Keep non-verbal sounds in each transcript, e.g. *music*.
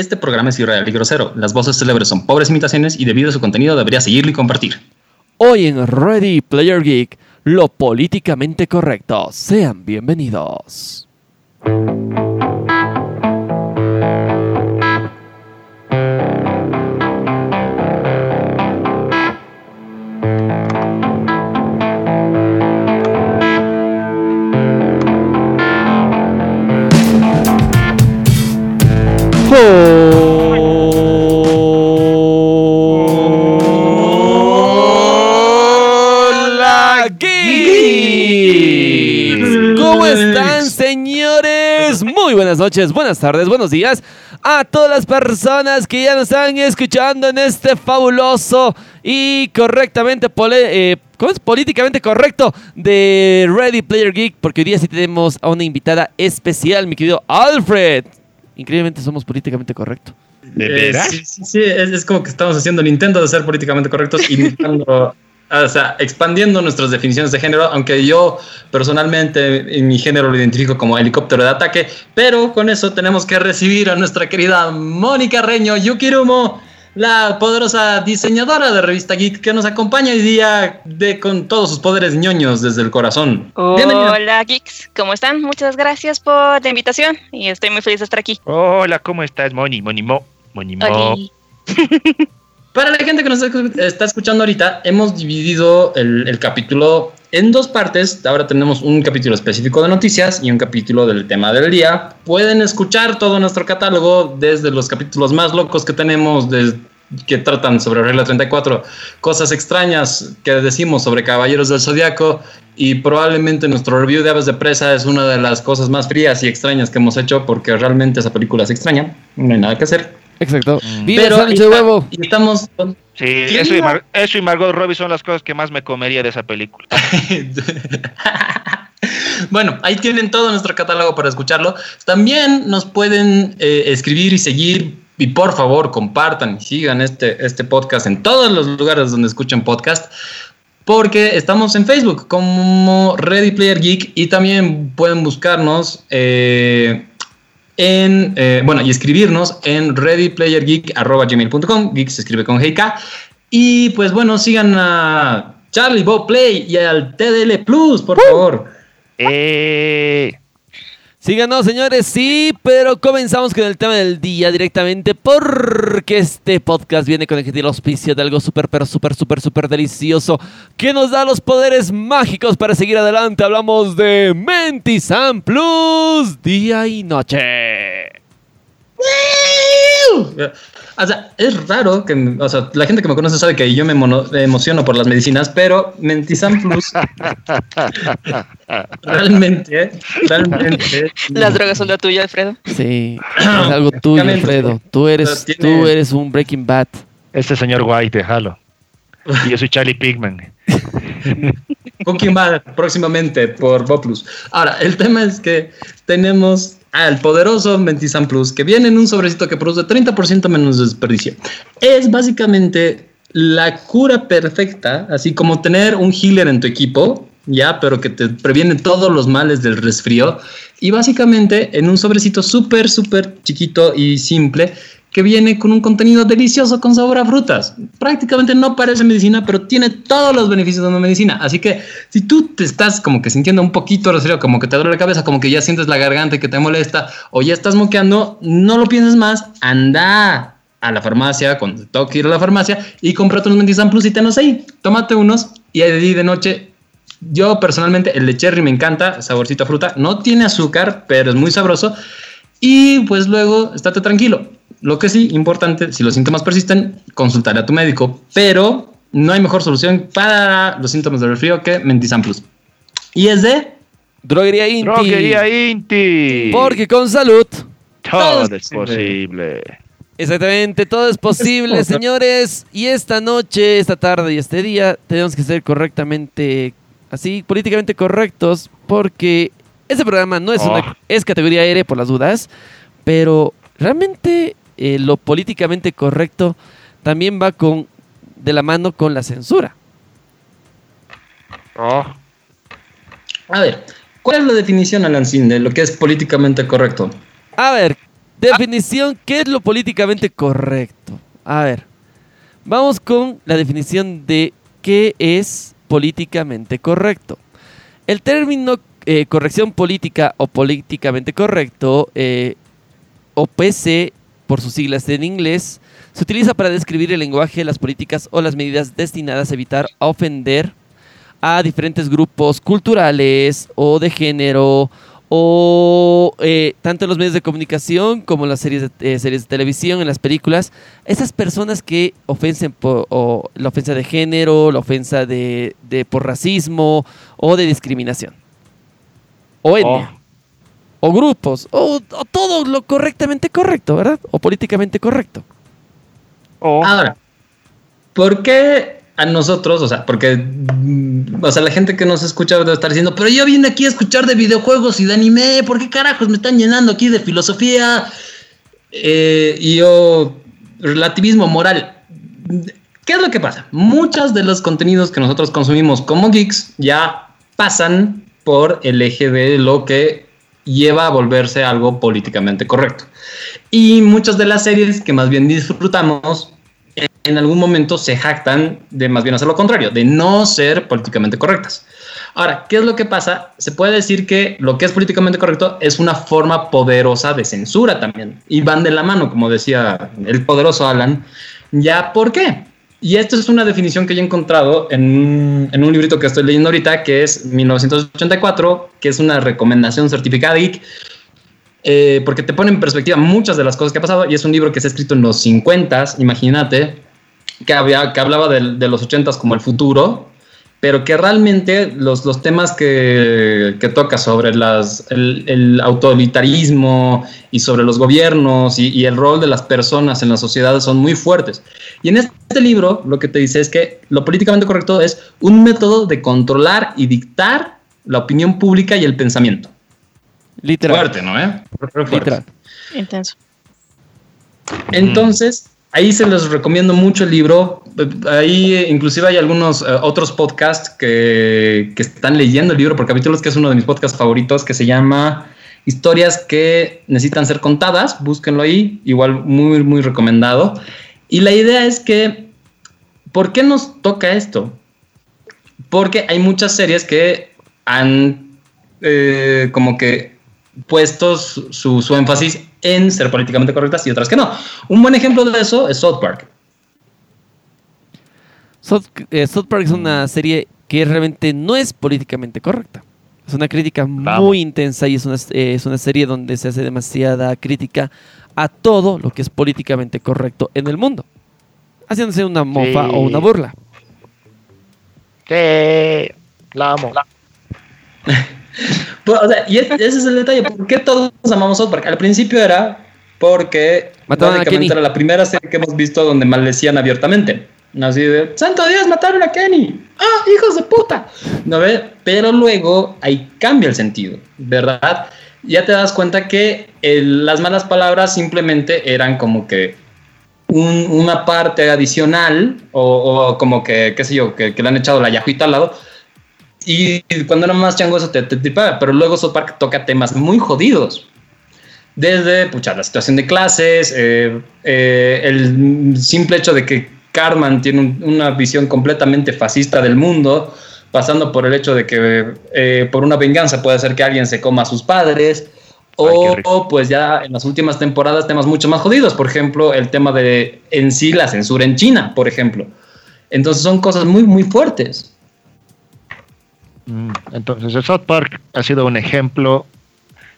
Este programa es irreal y grosero. Las voces célebres son pobres imitaciones y debido a su contenido debería seguirlo y compartir. Hoy en Ready Player Geek, lo políticamente correcto. Sean bienvenidos. Buenas noches, buenas tardes, buenos días a todas las personas que ya nos están escuchando en este fabuloso y correctamente eh, ¿cómo es? políticamente correcto de Ready Player Geek porque hoy día sí tenemos a una invitada especial, mi querido Alfred. Increíblemente somos políticamente correctos. ¿De Eh, sí, sí, sí, es, es como que estamos haciendo el intento de ser políticamente correctos, imitando, *laughs* o sea, expandiendo nuestras definiciones de género, aunque yo personalmente en mi género lo identifico como helicóptero de ataque, pero con eso tenemos que recibir a nuestra querida Mónica Reño Yukirumo, la poderosa diseñadora de Revista Geek que nos acompaña hoy día de, con todos sus poderes ñoños desde el corazón. Bienvenida. Hola geeks, ¿cómo están? Muchas gracias por la invitación y estoy muy feliz de estar aquí. Hola, ¿cómo estás, Moni? Moni Mo. *laughs* Para la gente que nos está escuchando ahorita, hemos dividido el, capítulo en dos partes. Ahora tenemos un capítulo específico de noticias y un capítulo del tema del día. Pueden escuchar todo nuestro catálogo desde los capítulos más locos que tenemos, que tratan sobre Regla 34, cosas extrañas que decimos sobre Caballeros del Zodiaco y probablemente nuestro review de Aves de Presa es una de las cosas más frías y extrañas que hemos hecho porque realmente esa película es extraña. No hay nada que hacer. Exacto. Mm. ¡Viva el Pero de huevo! y estamos con- Sí, ¿Quién eso y, iba? Mar- eso y Margot Robbie son las cosas que más me comería de esa película. *laughs* bueno, ahí tienen todo nuestro catálogo para escucharlo. También nos pueden eh, escribir y seguir. Y por favor, compartan y sigan este, este podcast en todos los lugares donde escuchen podcast. Porque estamos en Facebook como Ready Player Geek y también pueden buscarnos eh, en, eh, bueno, y escribirnos en readyplayergeek.gmail.com. Geek se escribe con GK. Y pues bueno, sigan a Charlie Bob Play y al TDL Plus, por favor. Eh, Síganos, señores, sí, pero comenzamos con el tema del día directamente porque este podcast viene con el auspicio de algo súper, pero súper, súper, súper delicioso que nos da los poderes mágicos para seguir adelante. Hablamos de Mentisan Plus, día y noche. O sea, es raro que, o sea, la gente que me conoce sabe que yo me mono- emociono por las medicinas, pero Mentizan Plus *laughs* realmente, realmente. Las drogas son la tuya, Alfredo. Sí, *clears throat* es algo tuyo. Alfredo. Tú eres, tú eres un Breaking Bad. este señor White, déjalo. Y yo soy Charlie Pigman. *laughs* ¿Con quién va próximamente por Boplus? Ahora, el tema es que tenemos al poderoso Mentizan Plus, que viene en un sobrecito que produce 30% menos desperdicio. Es básicamente la cura perfecta, así como tener un healer en tu equipo, ya, pero que te previene todos los males del resfrío. Y básicamente en un sobrecito súper, súper chiquito y simple, que viene con un contenido delicioso con sabor a frutas. Prácticamente no parece medicina, pero tiene todos los beneficios de una medicina. Así que si tú te estás como que sintiendo un poquito resfriado, como que te duele la cabeza, como que ya sientes la garganta que te molesta, o ya estás moqueando, no lo pienses más, anda a la farmacia, cuando te toque ir a la farmacia, y cómprate unos Mentizan Plus y tenos ahí. Tómate unos y ahí de noche yo personalmente el de cherry me encanta, saborcito a fruta, no tiene azúcar, pero es muy sabroso. Y pues luego, estate tranquilo. Lo que sí, importante, si los síntomas persisten, consultar a tu médico, pero no hay mejor solución para los síntomas del resfrío que Mentizan Plus. Y es de... Droguería Inti. Droguería Inti. Porque con salud. todo todo es posible. Exactamente, todo es posible, señores. Y esta noche, esta tarde y este día tenemos que ser correctamente, así, políticamente correctos, porque este programa no es Oh. una, es categoría R por las dudas, pero realmente eh, lo políticamente correcto también va con de la mano con la censura. Oh, A ver, ¿cuál es la definición, Alancín, de lo que es políticamente correcto? A ver, definición, ¿qué es lo políticamente correcto? A ver, vamos con la definición de qué es políticamente correcto. El término eh, corrección política o políticamente correcto, eh, o PC por sus siglas en inglés, se utiliza para describir el lenguaje, las políticas o las medidas destinadas a evitar ofender a diferentes grupos culturales o de género o eh, tanto en los medios de comunicación como en las series de, eh, series de televisión, en las películas, esas personas que ofensen por o la ofensa de género, la ofensa de, por racismo o de discriminación. O etnia. O grupos. O, o todo lo correctamente correcto, ¿verdad? O políticamente correcto. Ahora, ¿por qué a nosotros, o sea, porque, mm, o sea, la gente que nos escucha debe estar diciendo, pero yo vine aquí a escuchar de videojuegos y de anime, ¿por qué carajos me están llenando aquí de filosofía? Eh, y yo, relativismo moral. ¿Qué es lo que pasa? Muchos de los contenidos que nosotros consumimos como geeks ya pasan por el eje de lo que lleva a volverse algo políticamente correcto. Y muchas de las series que más bien disfrutamos en algún momento se jactan de más bien hacer lo contrario, de no ser políticamente correctas. Ahora, ¿qué es lo que pasa? Se puede decir que lo que es políticamente correcto es una forma poderosa de censura también. Y van de la mano, como decía el poderoso Alan. ¿Ya por qué? Y esto es una definición que yo he encontrado en, en un librito que estoy leyendo ahorita, que es 1984, que es una recomendación certificada eh, porque te pone en perspectiva muchas de las cosas que ha pasado y es un libro que se ha escrito en los 50, imagínate, que, había, que hablaba de, de los 80 como el futuro, pero que realmente los, los temas que, que toca sobre las, el, el, autoritarismo y sobre los gobiernos y, y, el rol de las personas en las sociedades son muy fuertes. Y en este libro lo que te dice es que lo políticamente correcto es un método de controlar y dictar la opinión pública y el pensamiento. Literal. Fuerte, ¿no? Eh? Fuerte. Literal. Intenso. Entonces, ahí se les recomiendo mucho el libro. Ahí eh, inclusive hay algunos uh, otros podcasts que, que, están leyendo el libro por capítulos, que es uno de mis podcasts favoritos, que se llama Historias que necesitan ser contadas. Búsquenlo ahí, igual muy, muy recomendado. Y la idea es que, ¿por qué nos toca esto? Porque hay muchas series que han eh, como que puesto su, su, su, énfasis en ser políticamente correctas y otras que no. Un buen ejemplo de eso es South Park. South, eh, South Park es una serie que realmente no es políticamente correcta. Es una crítica Vamos. muy intensa y es una, eh, es una serie donde se hace demasiada crítica a todo lo que es políticamente correcto en el mundo. Haciéndose una mofa sí. o una burla. Sí, la amo. La... *laughs* Pues, o sea, y ese es el detalle. ¿Por qué todos amamos South Park? Al principio era porque Mataron básicamente era la primera serie que hemos visto donde maldecían abiertamente. Así de, ¡Santo Dios, mataron a Kenny! ¡Ah, hijos de puta! ¿No ve? Pero luego ahí cambia el sentido, ¿verdad? Ya te das cuenta que el, las malas palabras simplemente eran como que un, una parte adicional o, o, como que, qué sé yo, que, que le han echado la yajuita al lado y cuando era más chango eso te, te tripaba, pero luego South Park toca temas muy jodidos. Desde pucha, la situación de clases, eh, eh, el simple hecho de que Cartman tiene un, una visión completamente fascista del mundo, pasando por el hecho de que eh, por una venganza puede ser que alguien se coma a sus padres, o, o, pues ya en las últimas temporadas temas mucho más jodidos, por ejemplo, el tema de en sí la censura en China, por ejemplo. Entonces son cosas muy, muy fuertes. Mm, entonces, el South Park ha sido un ejemplo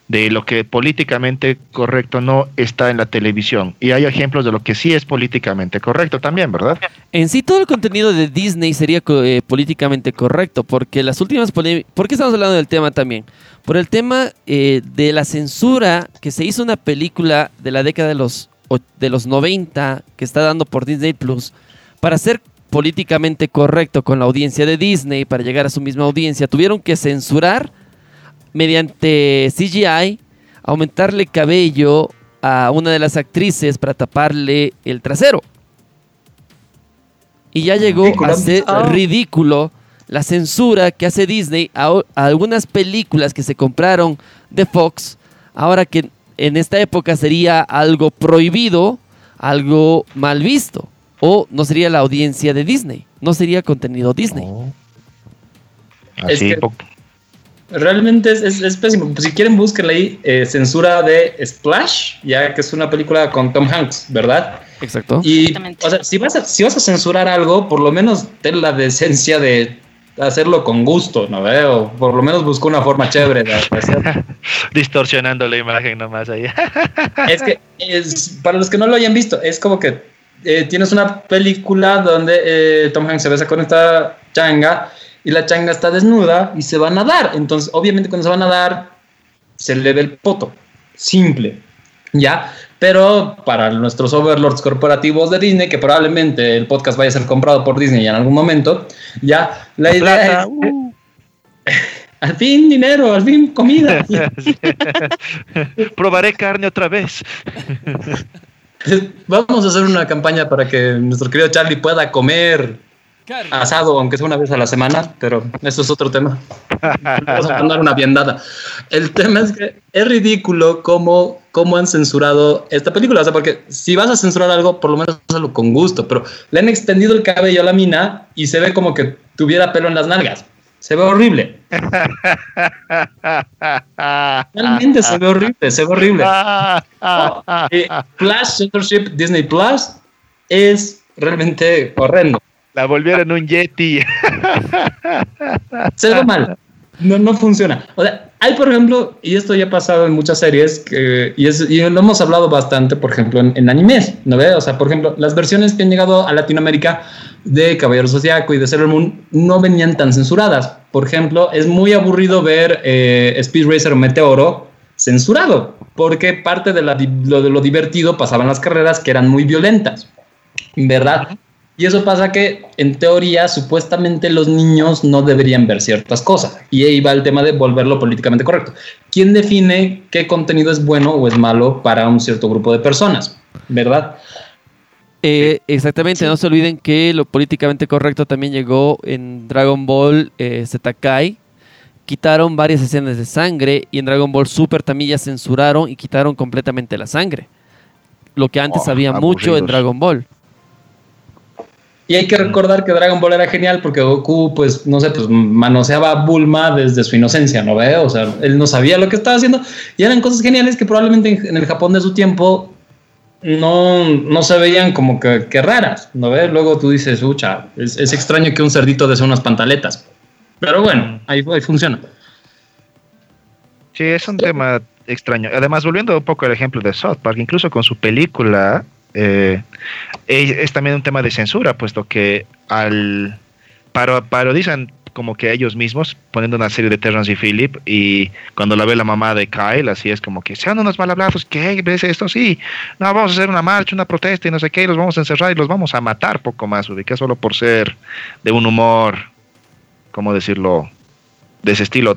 de lo que políticamente correcto no está en la televisión. Y hay ejemplos de lo que sí es políticamente correcto también, ¿verdad? En sí, todo el contenido de Disney sería eh, políticamente correcto, porque las últimas ¿Por qué estamos hablando del tema también? Por el tema eh, de la censura que se hizo una película de la década de los, de los 90 que está dando por Disney Plus para ser políticamente correcto con la audiencia de Disney para llegar a su misma audiencia, tuvieron que censurar mediante CGI, aumentarle cabello a una de las actrices para taparle el trasero. Y ya llegó a ser oh. ridículo la censura que hace Disney a, a, algunas películas que se compraron de Fox, ahora que en esta época sería algo prohibido, algo mal visto. O no sería la audiencia de Disney, no sería contenido Disney. Oh. Es Así, que- po- Realmente es, es- es pésimo. Si quieren, búsquenle ahí eh, censura de Splash, ya que es una película con Tom Hanks, ¿verdad? Exacto. Y, o sea, si vas, a, si vas a censurar algo, por lo menos ten la decencia de hacerlo con gusto, ¿no? ve? O por lo menos busca una forma chévere de hacerlo. *laughs* distorsionando la imagen nomás ahí. *laughs* Es que, es, para los que no lo hayan visto, es como que eh, tienes una película donde eh, Tom Hanks se besa con esta changa y la changa está desnuda y se va a nadar. Entonces, obviamente, cuando se va a nadar, se le ve el poto. Simple. ¿Ya? Pero para nuestros overlords corporativos de Disney, que probablemente el podcast vaya a ser comprado por Disney en algún momento, ya la idea Plata, es. uh. *laughs* Al fin dinero, al fin comida. *laughs* Probaré carne otra vez. *laughs* *laughs* Vamos a hacer una campaña para que nuestro querido Charlie pueda comer asado, aunque sea una vez a la semana, pero eso es otro tema. Vamos a mandar una viandada. El tema es que es ridículo cómo, cómo han censurado esta película. O sea, porque si vas a censurar algo, por lo menos hazlo con gusto, pero le han extendido el cabello a la mina y se ve como que tuviera pelo en las nalgas. Se ve horrible. *laughs* Realmente se ve horrible, se ve horrible. *laughs* Eh, Flash Censorship Disney Plus es realmente horrendo. La volvieron un Yeti. Se ve mal. No, no funciona. O sea, hay, por ejemplo, y esto ya ha pasado en muchas series, que, y, es, y lo hemos hablado bastante, por ejemplo, en, en animes, ¿no ve? O sea, por ejemplo, las versiones que han llegado a Latinoamérica de Caballero Zodiaco y de Sailor Moon no venían tan censuradas. Por ejemplo, es muy aburrido ver eh, Speed Racer o Meteoro censurado, porque parte de, la, di- lo, de lo divertido pasaban las carreras que eran muy violentas, ¿verdad? Y eso pasa que, en teoría, supuestamente los niños no deberían ver ciertas cosas. Y ahí va el tema de volverlo políticamente correcto. ¿Quién define qué contenido es bueno o es malo para un cierto grupo de personas? ¿Verdad? Eh, exactamente, no se olviden que lo políticamente correcto también llegó en Dragon Ball eh, Z Kai. Quitaron varias escenas de sangre y en Dragon Ball Super también ya censuraron y quitaron completamente la sangre. Lo que antes Oh, había mucho en. Dragon Ball. Y hay que recordar que Dragon Ball era genial porque Goku, pues, no sé, pues manoseaba a Bulma desde su inocencia, ¿no ve? O sea, él no sabía lo que estaba haciendo y eran cosas geniales que probablemente en, en el Japón de su tiempo no, no se veían como que, que raras, ¿no ve? Luego tú dices, ucha, es, extraño que un cerdito desee unas pantaletas. Pero bueno, ahí, ahí funciona. Sí, es un tema extraño. Además, volviendo un poco al ejemplo de South Park, incluso con su película, eh, es, es también un tema de censura, puesto que al paro, parodizan como que ellos mismos poniendo una serie de Terrence y Philip y cuando la ve la mamá de Kyle así es como que sean unos mal hablados ¿qué ves esto? sí no vamos a hacer una marcha una protesta y no sé qué y los vamos a encerrar y los vamos a matar poco más ubica solo por ser de un humor cómo decirlo de ese estilo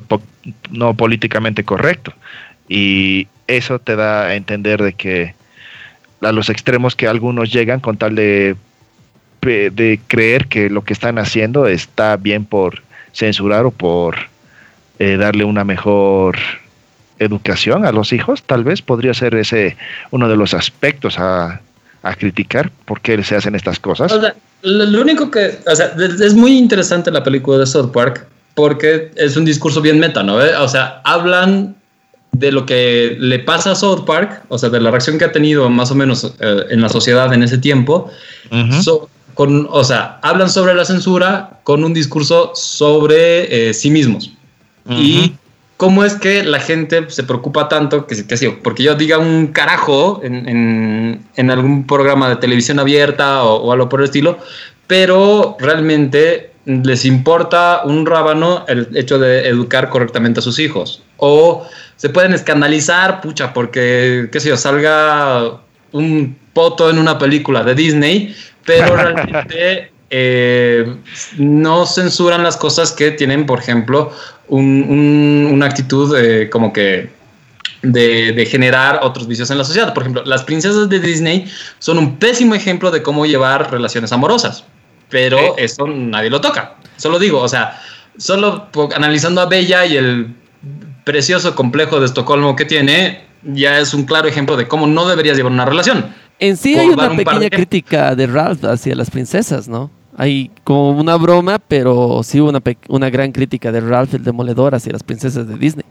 no políticamente correcto y eso te da a entender de que a los extremos que algunos llegan con tal de de creer que lo que están haciendo está bien por censurar o por eh, darle una mejor educación a los hijos, tal vez podría ser ese uno de los aspectos a, a criticar por qué se hacen estas cosas. O sea, lo, único que, o sea, es muy interesante la película de South Park porque es un discurso bien meta, ¿no? ve? O sea, hablan de lo que le pasa a South Park, o sea, de la reacción que ha tenido más o menos eh, en la sociedad en ese tiempo, so- con, o sea, hablan sobre la censura con un discurso sobre eh, sí mismos. Y cómo es que la gente se preocupa tanto que, que sí, porque yo diga un carajo en, en- en algún programa de televisión abierta o, o algo por el estilo, pero realmente les importa un rábano el hecho de educar correctamente a sus hijos. O se pueden escandalizar, pucha, porque, qué sé yo, salga un poto en una película de Disney, pero *laughs* realmente eh, no censuran las cosas que tienen, por ejemplo, un- un- una actitud eh, como que de, de generar otros vicios en la sociedad. Por ejemplo, las princesas de Disney son un pésimo ejemplo de cómo llevar relaciones amorosas, pero Sí. eso nadie lo toca. Solo digo, o sea, solo analizando a Bella y el precioso complejo de Estocolmo que tiene, ya es un claro ejemplo de cómo no deberías llevar una relación. En sí hay una pequeña crítica de Ralph hacia las princesas, ¿no? Hay como una broma, pero sí una, una gran crítica de Ralph el Demoledor hacia las princesas de Disney.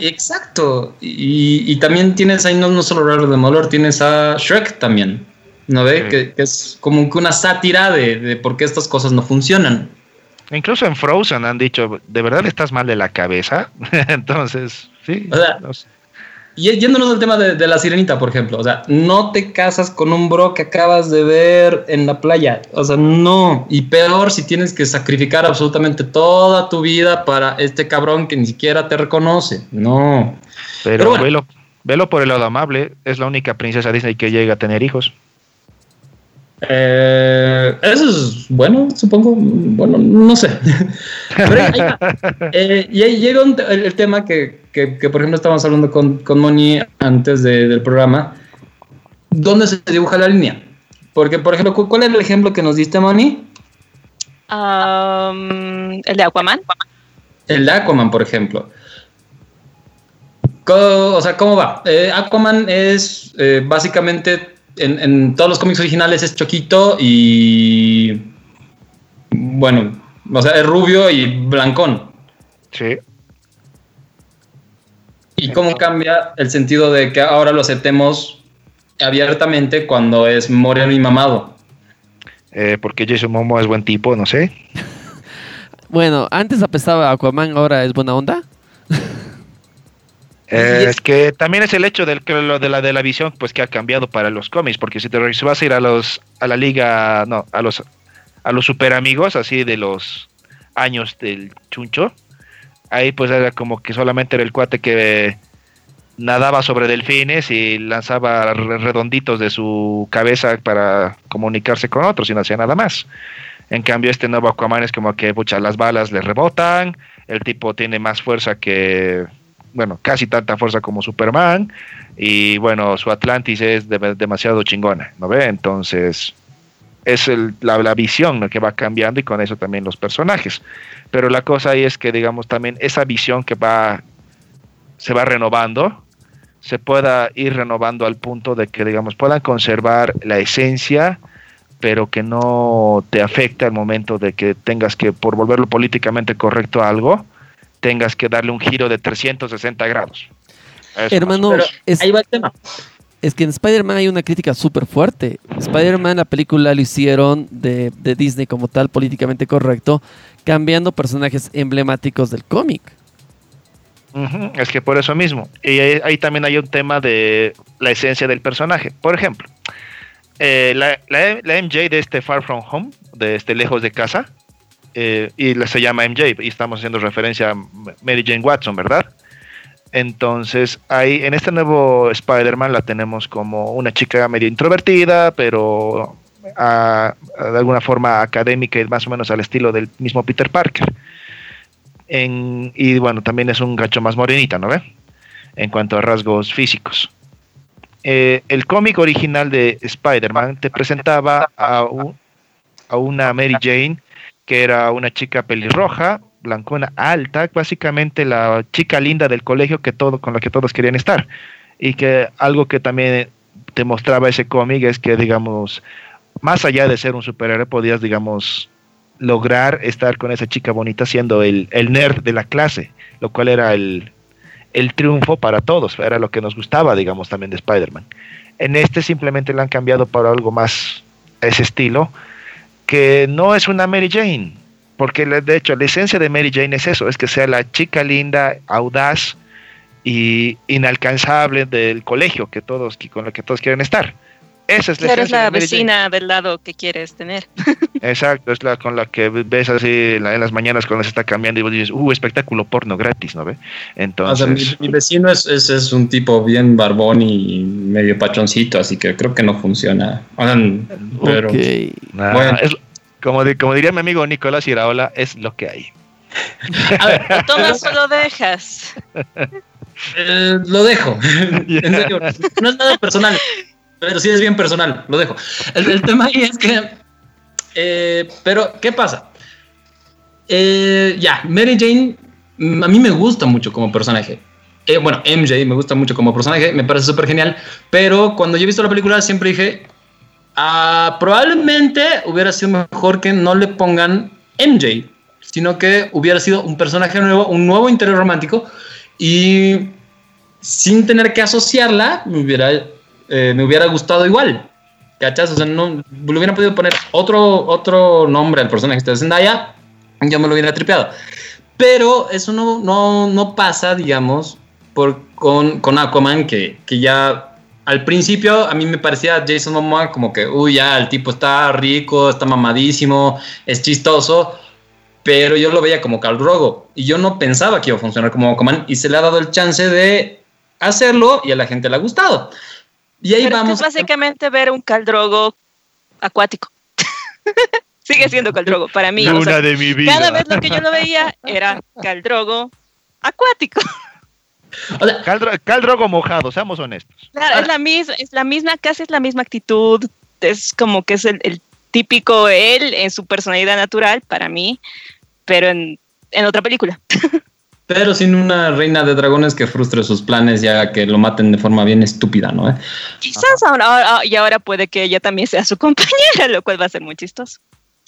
Exacto. Y, también tienes ahí no, no solo Ralph el Demoledor, tienes a Shrek también. ¿No ve? Que, es como que una sátira de, por qué estas cosas no funcionan. Incluso en Frozen han dicho, ¿de verdad estás mal de la cabeza? *laughs* Entonces, sí. Y yéndonos al tema de, la sirenita, por ejemplo, o sea, no te casas con un bro que acabas de ver en la playa, o sea, no, y peor si tienes que sacrificar absolutamente toda tu vida para este cabrón que ni siquiera te reconoce, no. Pero, velo, velo por el lado amable, es la única princesa Disney que llega a tener hijos. Eh, eso es bueno, supongo. Bueno, no sé. *laughs* Eh, y ahí llega el, tema que, por ejemplo, estábamos hablando con, con Moni antes del programa. ¿Dónde se dibuja la línea? Porque, por ejemplo, ¿cuál es el ejemplo que nos diste, Moni? el de Aquaman. El de Aquaman, por ejemplo. O sea, ¿cómo va? Eh, Aquaman es básicamente en, todos los cómics originales es choquito y. Bueno, o sea, es rubio y blancón. Sí. ¿Y cómo cambia el sentido de que ahora lo aceptemos abiertamente cuando es moreno y mamado? Eh, porque Jason Momo es buen tipo, no sé. *laughs* bueno, antes apestaba Aquaman, ahora es buena onda. Eh, es que también es el hecho del, de, la, de la visión pues que ha cambiado para los cómics, porque si te vas a ir a los a la liga, no, a los a los super amigos, así de los años del chuncho, ahí pues era como que solamente era el cuate que nadaba sobre delfines y lanzaba redonditos de su cabeza para comunicarse con otros y no hacía nada más. En cambio, este nuevo Aquaman es como que pucha, las balas le rebotan, el tipo tiene más fuerza que bueno, casi tanta fuerza como Superman, y bueno, su Atlantis es demasiado chingona, ¿no ve? Entonces, es la, visión que va cambiando y con eso también los personajes. Pero la cosa ahí es que, digamos, también esa visión que va, se va renovando, se pueda ir renovando al punto de que, digamos, puedan conservar la esencia, pero que no te afecte al momento de que tengas que, por volverlo políticamente correcto a algo, tengas que darle un giro de 360 grados. Hermano, es, ahí va el tema. Es que en Spider-Man hay una crítica súper fuerte. Spider-Man, la película lo hicieron de, Disney como tal, políticamente correcto, cambiando personajes emblemáticos del cómic. Es que por eso mismo. Y ahí, también hay un tema de la esencia del personaje. Por ejemplo, eh, la, la, MJ de este Far From Home, de este Lejos de Casa, eh, y se llama MJ, y estamos haciendo referencia a Mary Jane Watson, ¿verdad? Entonces, ahí en este nuevo Spider-Man la tenemos como una chica medio introvertida, pero de alguna forma académica y más o menos al estilo del mismo Peter Parker. y bueno, también es un gacho más morenita, ¿no ve? En cuanto a rasgos físicos. Eh, el cómic original de Spider-Man te presentaba a, a una Mary Jane que era una chica pelirroja, blancona, alta, básicamente la chica linda del colegio que todo, con la que todos querían estar. Y que algo que también te mostraba ese cómic es que, digamos, más allá de ser un superhéroe, podías, digamos, lograr estar con esa chica bonita siendo el, el nerd de la clase, lo cual era el, el triunfo para todos, era lo que nos gustaba, digamos, también de Spider-Man. En este simplemente lo han cambiado para algo más ese estilo, que no es una Mary Jane, porque de hecho la esencia de Mary Jane es eso, es que sea la chica linda, audaz y inalcanzable del colegio que todos con la que todos quieren estar. Esa es la Eres la vecina del lado que quieres tener. *laughs* Exacto, es la con la que ves así en, las mañanas cuando se está cambiando y vos dices, uh, espectáculo porno gratis, ¿no ve? Entonces. mi, vecino es, es, un tipo bien barbón y medio pachoncito, así que creo que no funciona. pero. bueno. como, como diría mi amigo Nicolás Iraola, es lo que hay. A ver, *laughs* ¿lo tomas o lo dejas? Eh, lo dejo. *laughs* En serio, no es nada personal. Pero sí es bien personal, lo dejo. El, tema ahí es que. Eh, pero, ¿qué pasa? Eh, ya, Mary Jane, mm, a mí me gusta mucho como personaje. eh, bueno, MJ me gusta mucho como personaje, me parece súper genial, pero cuando yo he visto la película siempre dije, ah, probablemente hubiera sido mejor que no le pongan MJ, sino que hubiera sido un personaje nuevo, un nuevo interés romántico y sin tener que asociarla, me hubiera, eh, me hubiera gustado igual. ¿Cachas? O sea, no, le hubiera podido poner otro, otro nombre al personaje de Zendaya, yo me lo hubiera tripeado. Pero eso no, no, no pasa, digamos, por, con, con Aquaman, que, que ya al principio a mí me parecía Jason Momoa como que, uy, ya el tipo está rico, está mamadísimo, es chistoso, pero yo lo veía como Cal Rogo y yo no pensaba que iba a funcionar como Aquaman y se le ha dado el chance de hacerlo y a la gente le ha gustado. Y ahí vamos. Es básicamente ver un caldrogo acuático. *laughs* Sigue siendo caldrogo para mí. de mi vida. Cada vez lo que yo lo veía era caldrogo acuático. caldrogo mojado, seamos honestos. Claro, es la misma, es la misma, casi es la misma actitud. Es como que es el, típico él en su personalidad natural para mí, pero en, en otra película. *laughs* pero sin una reina de dragones que frustre sus planes y haga que lo maten de forma bien estúpida, ¿no? Quizás ahora, y ahora puede que ella también sea su *laughs* compañera, lo cual va a ser muy chistoso.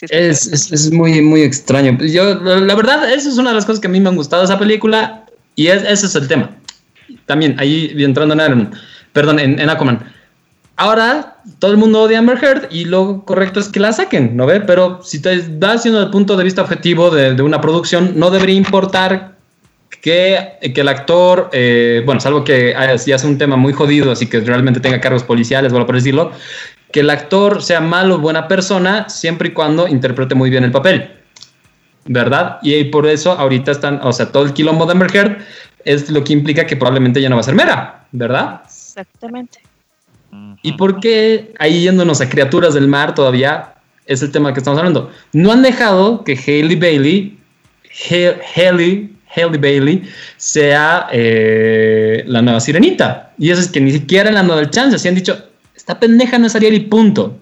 es, es, muy, muy extraño. Yo, la verdad, esa es una de las cosas que a mí me han gustado de esa película y ese es el tema. También, ahí entrando en Iron, perdón, en, en Aquaman. Ahora todo el mundo odia a Amber Heard y lo correcto es que la saquen, ¿no ve? Pero si te das siendo el punto de vista objetivo de, de una producción, no debería importar que, que el actor, eh, bueno, salvo que si hace un tema muy jodido, así que realmente tenga cargos policiales, bueno, por decirlo, que el actor sea malo o buena persona siempre y cuando interprete muy bien el papel. ¿Verdad? Y por eso ahorita están, o sea, todo el quilombo de Amber Heard es lo que implica que probablemente ya no va a ser Mera, ¿verdad? Exactamente. ¿Y por qué ahí yéndonos a criaturas del mar todavía es el tema que estamos hablando? No han dejado que Haley Bailey, Haley Haley Bailey sea eh, la nueva sirenita. Y eso es que ni siquiera le han dado el chance. Se han dicho, esta pendeja no es Ariel y punto.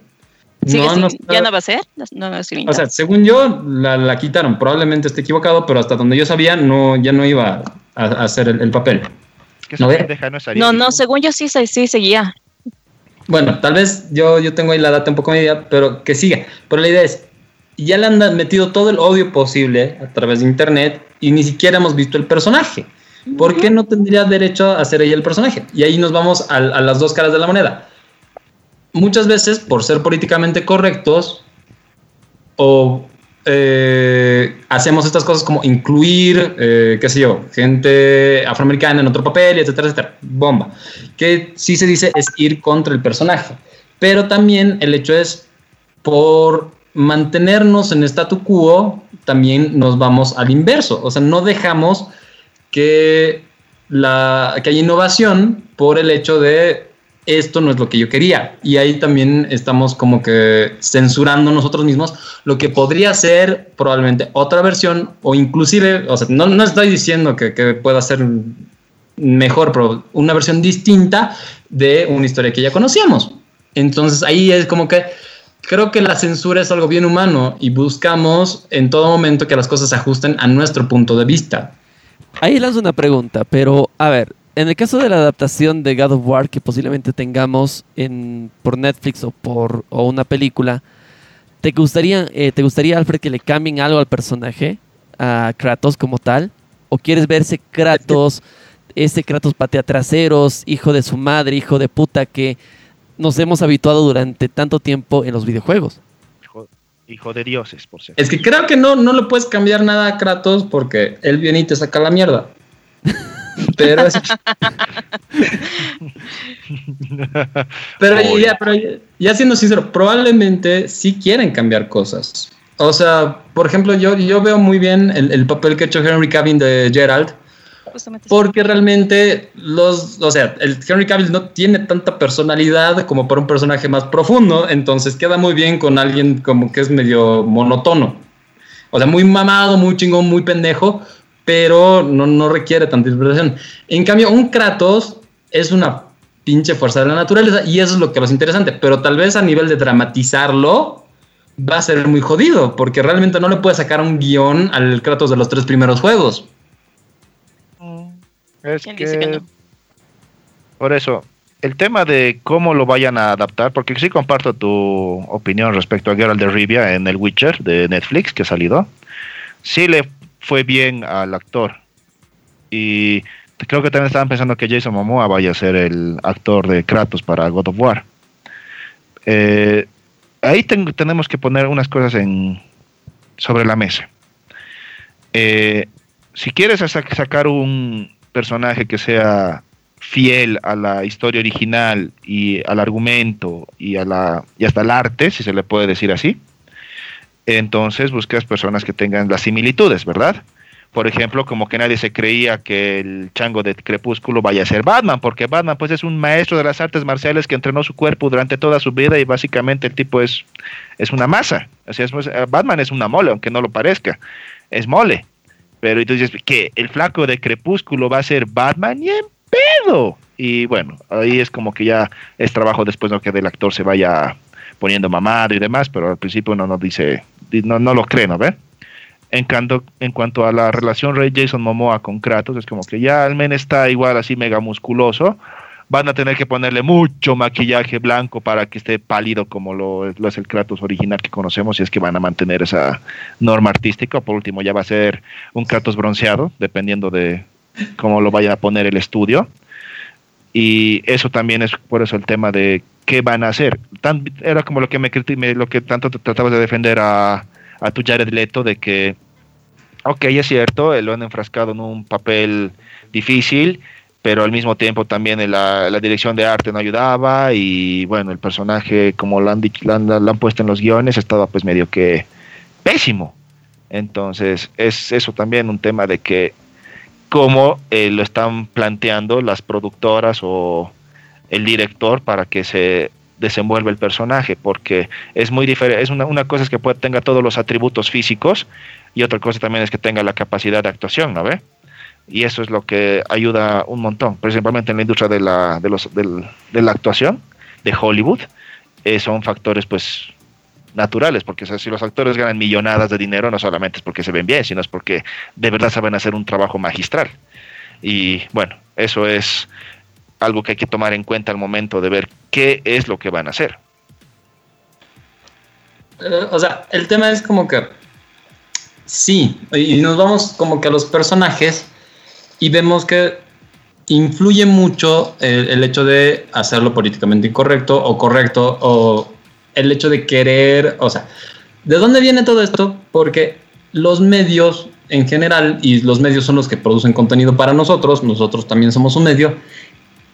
no, ¿Ya no va a ser la sirenita? O sea, según yo, la, quitaron. Probablemente esté equivocado, pero hasta donde yo sabía, no, ya no iba a, hacer el, papel. ¿No, no, no, según yo sí, sí seguía. Bueno, tal vez yo, yo tengo ahí la data un poco media, pero que siga. Pero la idea es, ya le han metido todo el odio posible a través de internet y ni siquiera hemos visto el personaje. ¿Por qué no tendría derecho a ser ella el personaje? Y ahí nos vamos a, las dos caras de la moneda. Muchas veces, por ser políticamente correctos, o eh, hacemos estas cosas como incluir, eh, qué sé yo, gente afroamericana en otro papel, etcétera, etcétera. Bomba. Que sí se dice es ir contra el personaje. Pero también el hecho es por mantenernos en statu quo, también nos vamos al inverso. O sea, no dejamos que, la, que haya innovación por el hecho de esto no es lo que yo quería. Y ahí también estamos como que censurando nosotros mismos lo que podría ser probablemente otra versión o inclusive, o sea, no, no estoy diciendo que, que pueda ser mejor, pero una versión distinta de una historia que ya conocíamos. Entonces ahí es como que creo que la censura es algo bien humano y buscamos en todo momento que las cosas se ajusten a nuestro punto de vista. Ahí lanzo una pregunta, pero a ver, en el caso de la adaptación de God of War que posiblemente tengamos en, por Netflix o por o una película, ¿te gustaría, eh, ¿te gustaría, Alfred, que le cambien algo al personaje, a Kratos como tal? ¿O quieres verse Kratos, ese Kratos patea traseros, hijo de su madre, hijo de puta que nos hemos habituado durante tanto tiempo en los videojuegos. Hijo, de dioses, por cierto. Es que creo que no, no le puedes cambiar nada a Kratos porque él viene y te saca la mierda. *laughs* Pero, *laughs* pero, ya, pero ya, siendo sincero, probablemente sí quieren cambiar cosas. O sea, por ejemplo, yo, yo veo muy bien el, el papel que ha hecho Henry Cavill de Gerald porque realmente los, o sea, el Henry Cavill no tiene tanta personalidad como para un personaje más profundo, entonces queda muy bien con alguien como que es medio monotono. O sea, muy mamado, muy chingón, muy pendejo, pero no, no requiere tanta interpretación. En cambio, un Kratos es una pinche fuerza de la naturaleza y eso es lo que es interesante, pero tal vez a nivel de dramatizarlo va a ser muy jodido, porque realmente no le puede sacar un guion al Kratos de los tres primeros juegos. Es que, Por eso, el tema de cómo lo vayan a adaptar, porque sí comparto tu opinión respecto a Geralt de Rivia en El Witcher de Netflix que ha salido. Sí le fue bien al actor. Y creo que también estaban pensando que Jason Momoa vaya a ser el actor de Kratos para God of War. Eh, ahí tenemos que poner unas cosas en, sobre la mesa. Eh, si quieres sacar un personaje que sea fiel a la historia original y al argumento y, a la, y hasta el arte, si se le puede decir así, entonces buscas personas que tengan las similitudes, ¿verdad? Por ejemplo, como que nadie se creía que el chango de Crepúsculo vaya a ser Batman, porque Batman pues es un maestro de las artes marciales que entrenó su cuerpo durante toda su vida y básicamente el tipo es, es una masa. Sea, eh, Batman es una mole, aunque no lo parezca. Es mole. Pero entonces, que el flaco de Crepúsculo va a ser Batman y en pedo. Y bueno, ahí es como que ya es trabajo después de que el actor se vaya poniendo mamado y demás, pero al principio uno no dice, no, no lo cree, ¿no ve? En cuanto, en cuanto a la relación Rey Jason Momoa con Kratos, es como que ya el men está igual así mega musculoso. Van a tener que ponerle mucho maquillaje blanco para que esté pálido como lo, lo es el Kratos original que conocemos, y es que van a mantener esa norma artística. Por último, ya va a ser un Kratos bronceado, dependiendo de cómo lo vaya a poner el estudio. Y eso también es por eso el tema de qué van a hacer. Tan, era como lo que me, lo que tanto tratabas de defender a, a tu Jared Leto de que, ok, es cierto, lo han enfrascado en un papel difícil, pero al mismo tiempo también la, la dirección de arte no ayudaba y bueno, el personaje como lo han, lo han, puesto en los guiones estaba pues medio que pésimo. Entonces es eso también un tema de que cómo eh, lo están planteando las productoras o el director para que se desenvuelve el personaje, porque es muy diferente, es una, una cosa es que pueda, tenga todos los atributos físicos y otra cosa también es que tenga la capacidad de actuación, ¿no ve? Y eso es lo que ayuda un montón, principalmente en la industria de la, de los, de la actuación de Hollywood, eh, son factores pues naturales, porque si los actores ganan millonadas de dinero, no solamente es porque se ven bien, sino es porque de verdad saben hacer un trabajo magistral. Y bueno, eso es algo que hay que tomar en cuenta al momento de ver qué es lo que van a hacer. Eh, o sea, el tema es como que sí, y nos vamos como que a los personajes y vemos que influye mucho el, hecho de hacerlo políticamente incorrecto o correcto o el hecho de querer, o sea, ¿de dónde viene todo esto? Porque los medios en general, y los medios son los que producen contenido para nosotros, nosotros también somos un medio,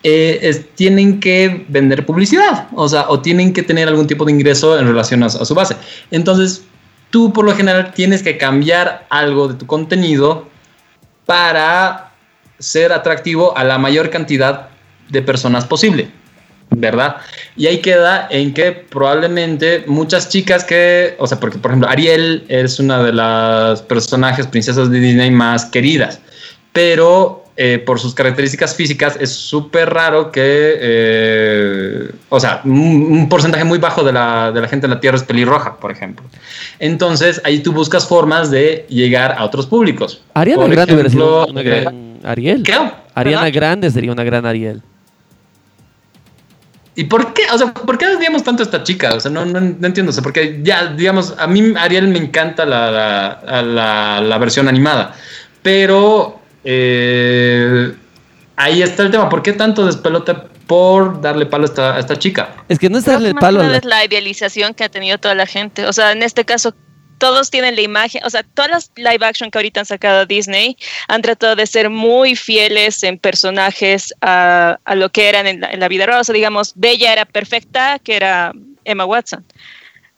eh, tienen que vender publicidad, o sea, o tienen que tener algún tipo de ingreso en relación a, su base. Entonces, tú por lo general tienes que cambiar algo de tu contenido para ser atractivo a la mayor cantidad de personas posible, ¿verdad? Y ahí queda en que probablemente muchas chicas que, o sea, porque por ejemplo Ariel es una de las personajes princesas de Disney más queridas, pero eh, por sus características físicas, es súper raro que, eh, o sea, un, porcentaje muy bajo de la, de la, gente en la Tierra es pelirroja, por ejemplo. Entonces, ahí tú buscas formas de llegar a otros públicos. Ariana Grande sería una gran eh, Ariel. ¿Qué? Ariana Grande sería una gran Ariel. ¿Y por qué? O sea, ¿por qué odiamos tanto a esta chica? O sea, no, no, entiendo. O sea, porque ya, digamos, a mí Ariel me encanta la, la, la, la versión animada. Pero eh, ahí está el tema. ¿Por qué tanto despelote por darle palo a esta, chica? Es que no es darle palo. A la... es la idealización que ha tenido toda la gente. O sea, en este caso, todos tienen la imagen, o sea, todas las live action que ahorita han sacado Disney han tratado de ser muy fieles en personajes a, lo que eran en la, en la vida real. O sea, digamos, Bella era perfecta, que era Emma Watson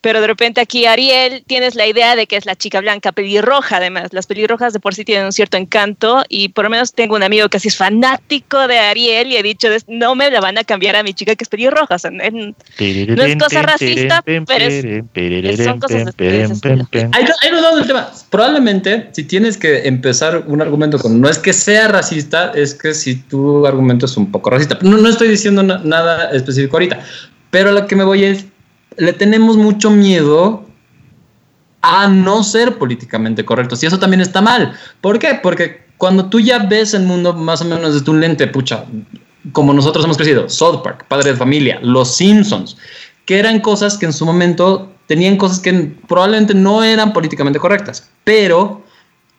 pero de repente aquí Ariel tienes la idea de que es la chica blanca pelirroja, además. Las pelirrojas de por sí tienen un cierto encanto y por lo menos tengo un amigo que así es fanático de Ariel y he dicho, no me la van a cambiar a mi chica que es pelirroja. no es cosa racista, pero son cosas de Ahí nos damos el tema. Probablemente, si tienes que empezar un argumento con no es que sea racista, es que si tu argumento es un poco racista. No, no estoy diciendo nada específico ahorita, pero lo que me voy es le tenemos mucho miedo a no ser políticamente correctos. Y eso también está mal. ¿Por qué? Porque cuando tú ya ves el mundo más o menos desde un lente, pucha, como nosotros hemos crecido, South Park, Padre de Familia, Los Simpsons, que eran cosas que en su momento tenían cosas que probablemente no eran políticamente correctas, pero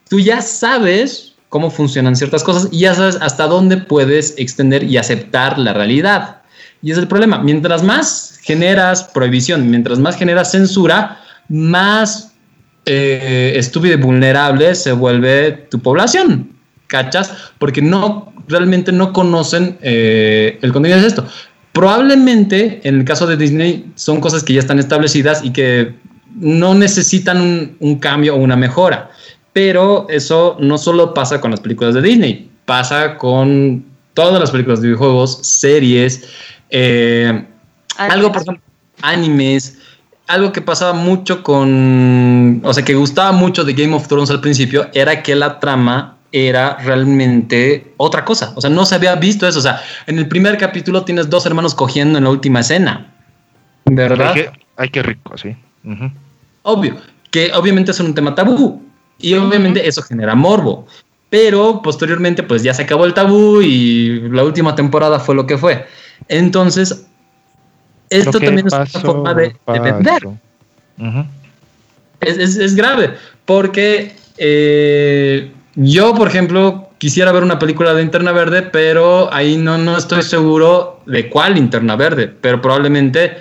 tú ya sabes cómo funcionan ciertas cosas y ya sabes hasta dónde puedes extender y aceptar la realidad. Y es el problema. Mientras más generas prohibición, mientras más generas censura, más eh, estúpido y vulnerable se vuelve tu población. ¿Cachas? Porque no, realmente no conocen eh, el contenido de esto. Probablemente en el caso de Disney son cosas que ya están establecidas y que no necesitan un, cambio o una mejora. Pero eso no solo pasa con las películas de Disney, pasa con todas las películas de videojuegos, series, eh, algo, por ejemplo, animes. Algo que pasaba mucho con, o sea, que gustaba mucho de Game of Thrones al principio era que la trama era realmente otra cosa. O sea, no se había visto eso. O sea, en el primer capítulo tienes dos hermanos cogiendo en la última escena. ¿Verdad? Hay que, rico, sí. Obvio. Que obviamente es un tema tabú. Y obviamente eso genera morbo. Pero posteriormente pues ya se acabó el tabú y la última temporada fue lo que fue. Entonces, esto también es una forma de, vender. es, grave, porque eh, yo, por ejemplo, quisiera ver una película de Interna Verde, pero ahí no, no estoy seguro de cuál Interna Verde, pero probablemente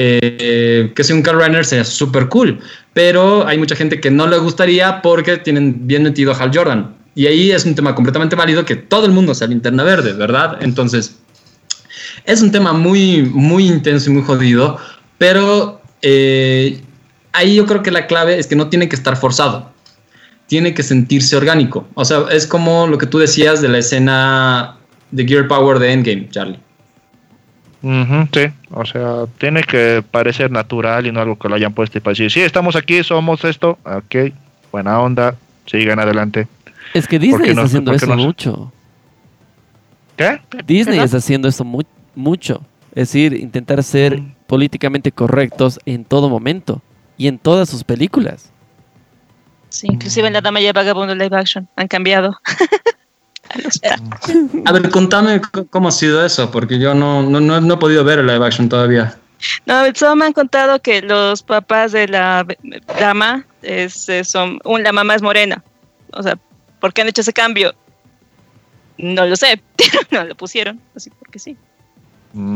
eh, que sea un car runner sea súper cool, pero hay mucha gente que no le gustaría porque tienen bien metido a Hal Jordan. Y ahí es un tema completamente válido que todo el mundo sea linterna verde, ¿verdad? Entonces, es un tema muy, muy intenso y muy jodido, pero eh, ahí yo creo que la clave es que no tiene que estar forzado, tiene que sentirse orgánico. O sea, es como lo que tú decías de la escena de Gear Power de Endgame, Charlie sí, o sea, tiene que parecer natural y no algo que lo hayan puesto y para decir, sí, estamos aquí, somos esto, ok, buena onda, sigan adelante. Es que Disney está haciendo eso mucho. ¿Qué? Disney está haciendo eso mucho. Es decir, intentar ser mm. políticamente correctos en todo momento y en todas sus películas. Sí, inclusive en La Dama y el Vagabundo Live Action han cambiado. *laughs* A ver, contame cómo ha sido eso, porque yo no, no, no, he podido ver el live action todavía. No, solo me han contado que los papás de la dama es, son, un, la mamá es morena. O sea, ¿por qué han hecho ese cambio? No lo sé, *laughs* no lo pusieron, así porque sí.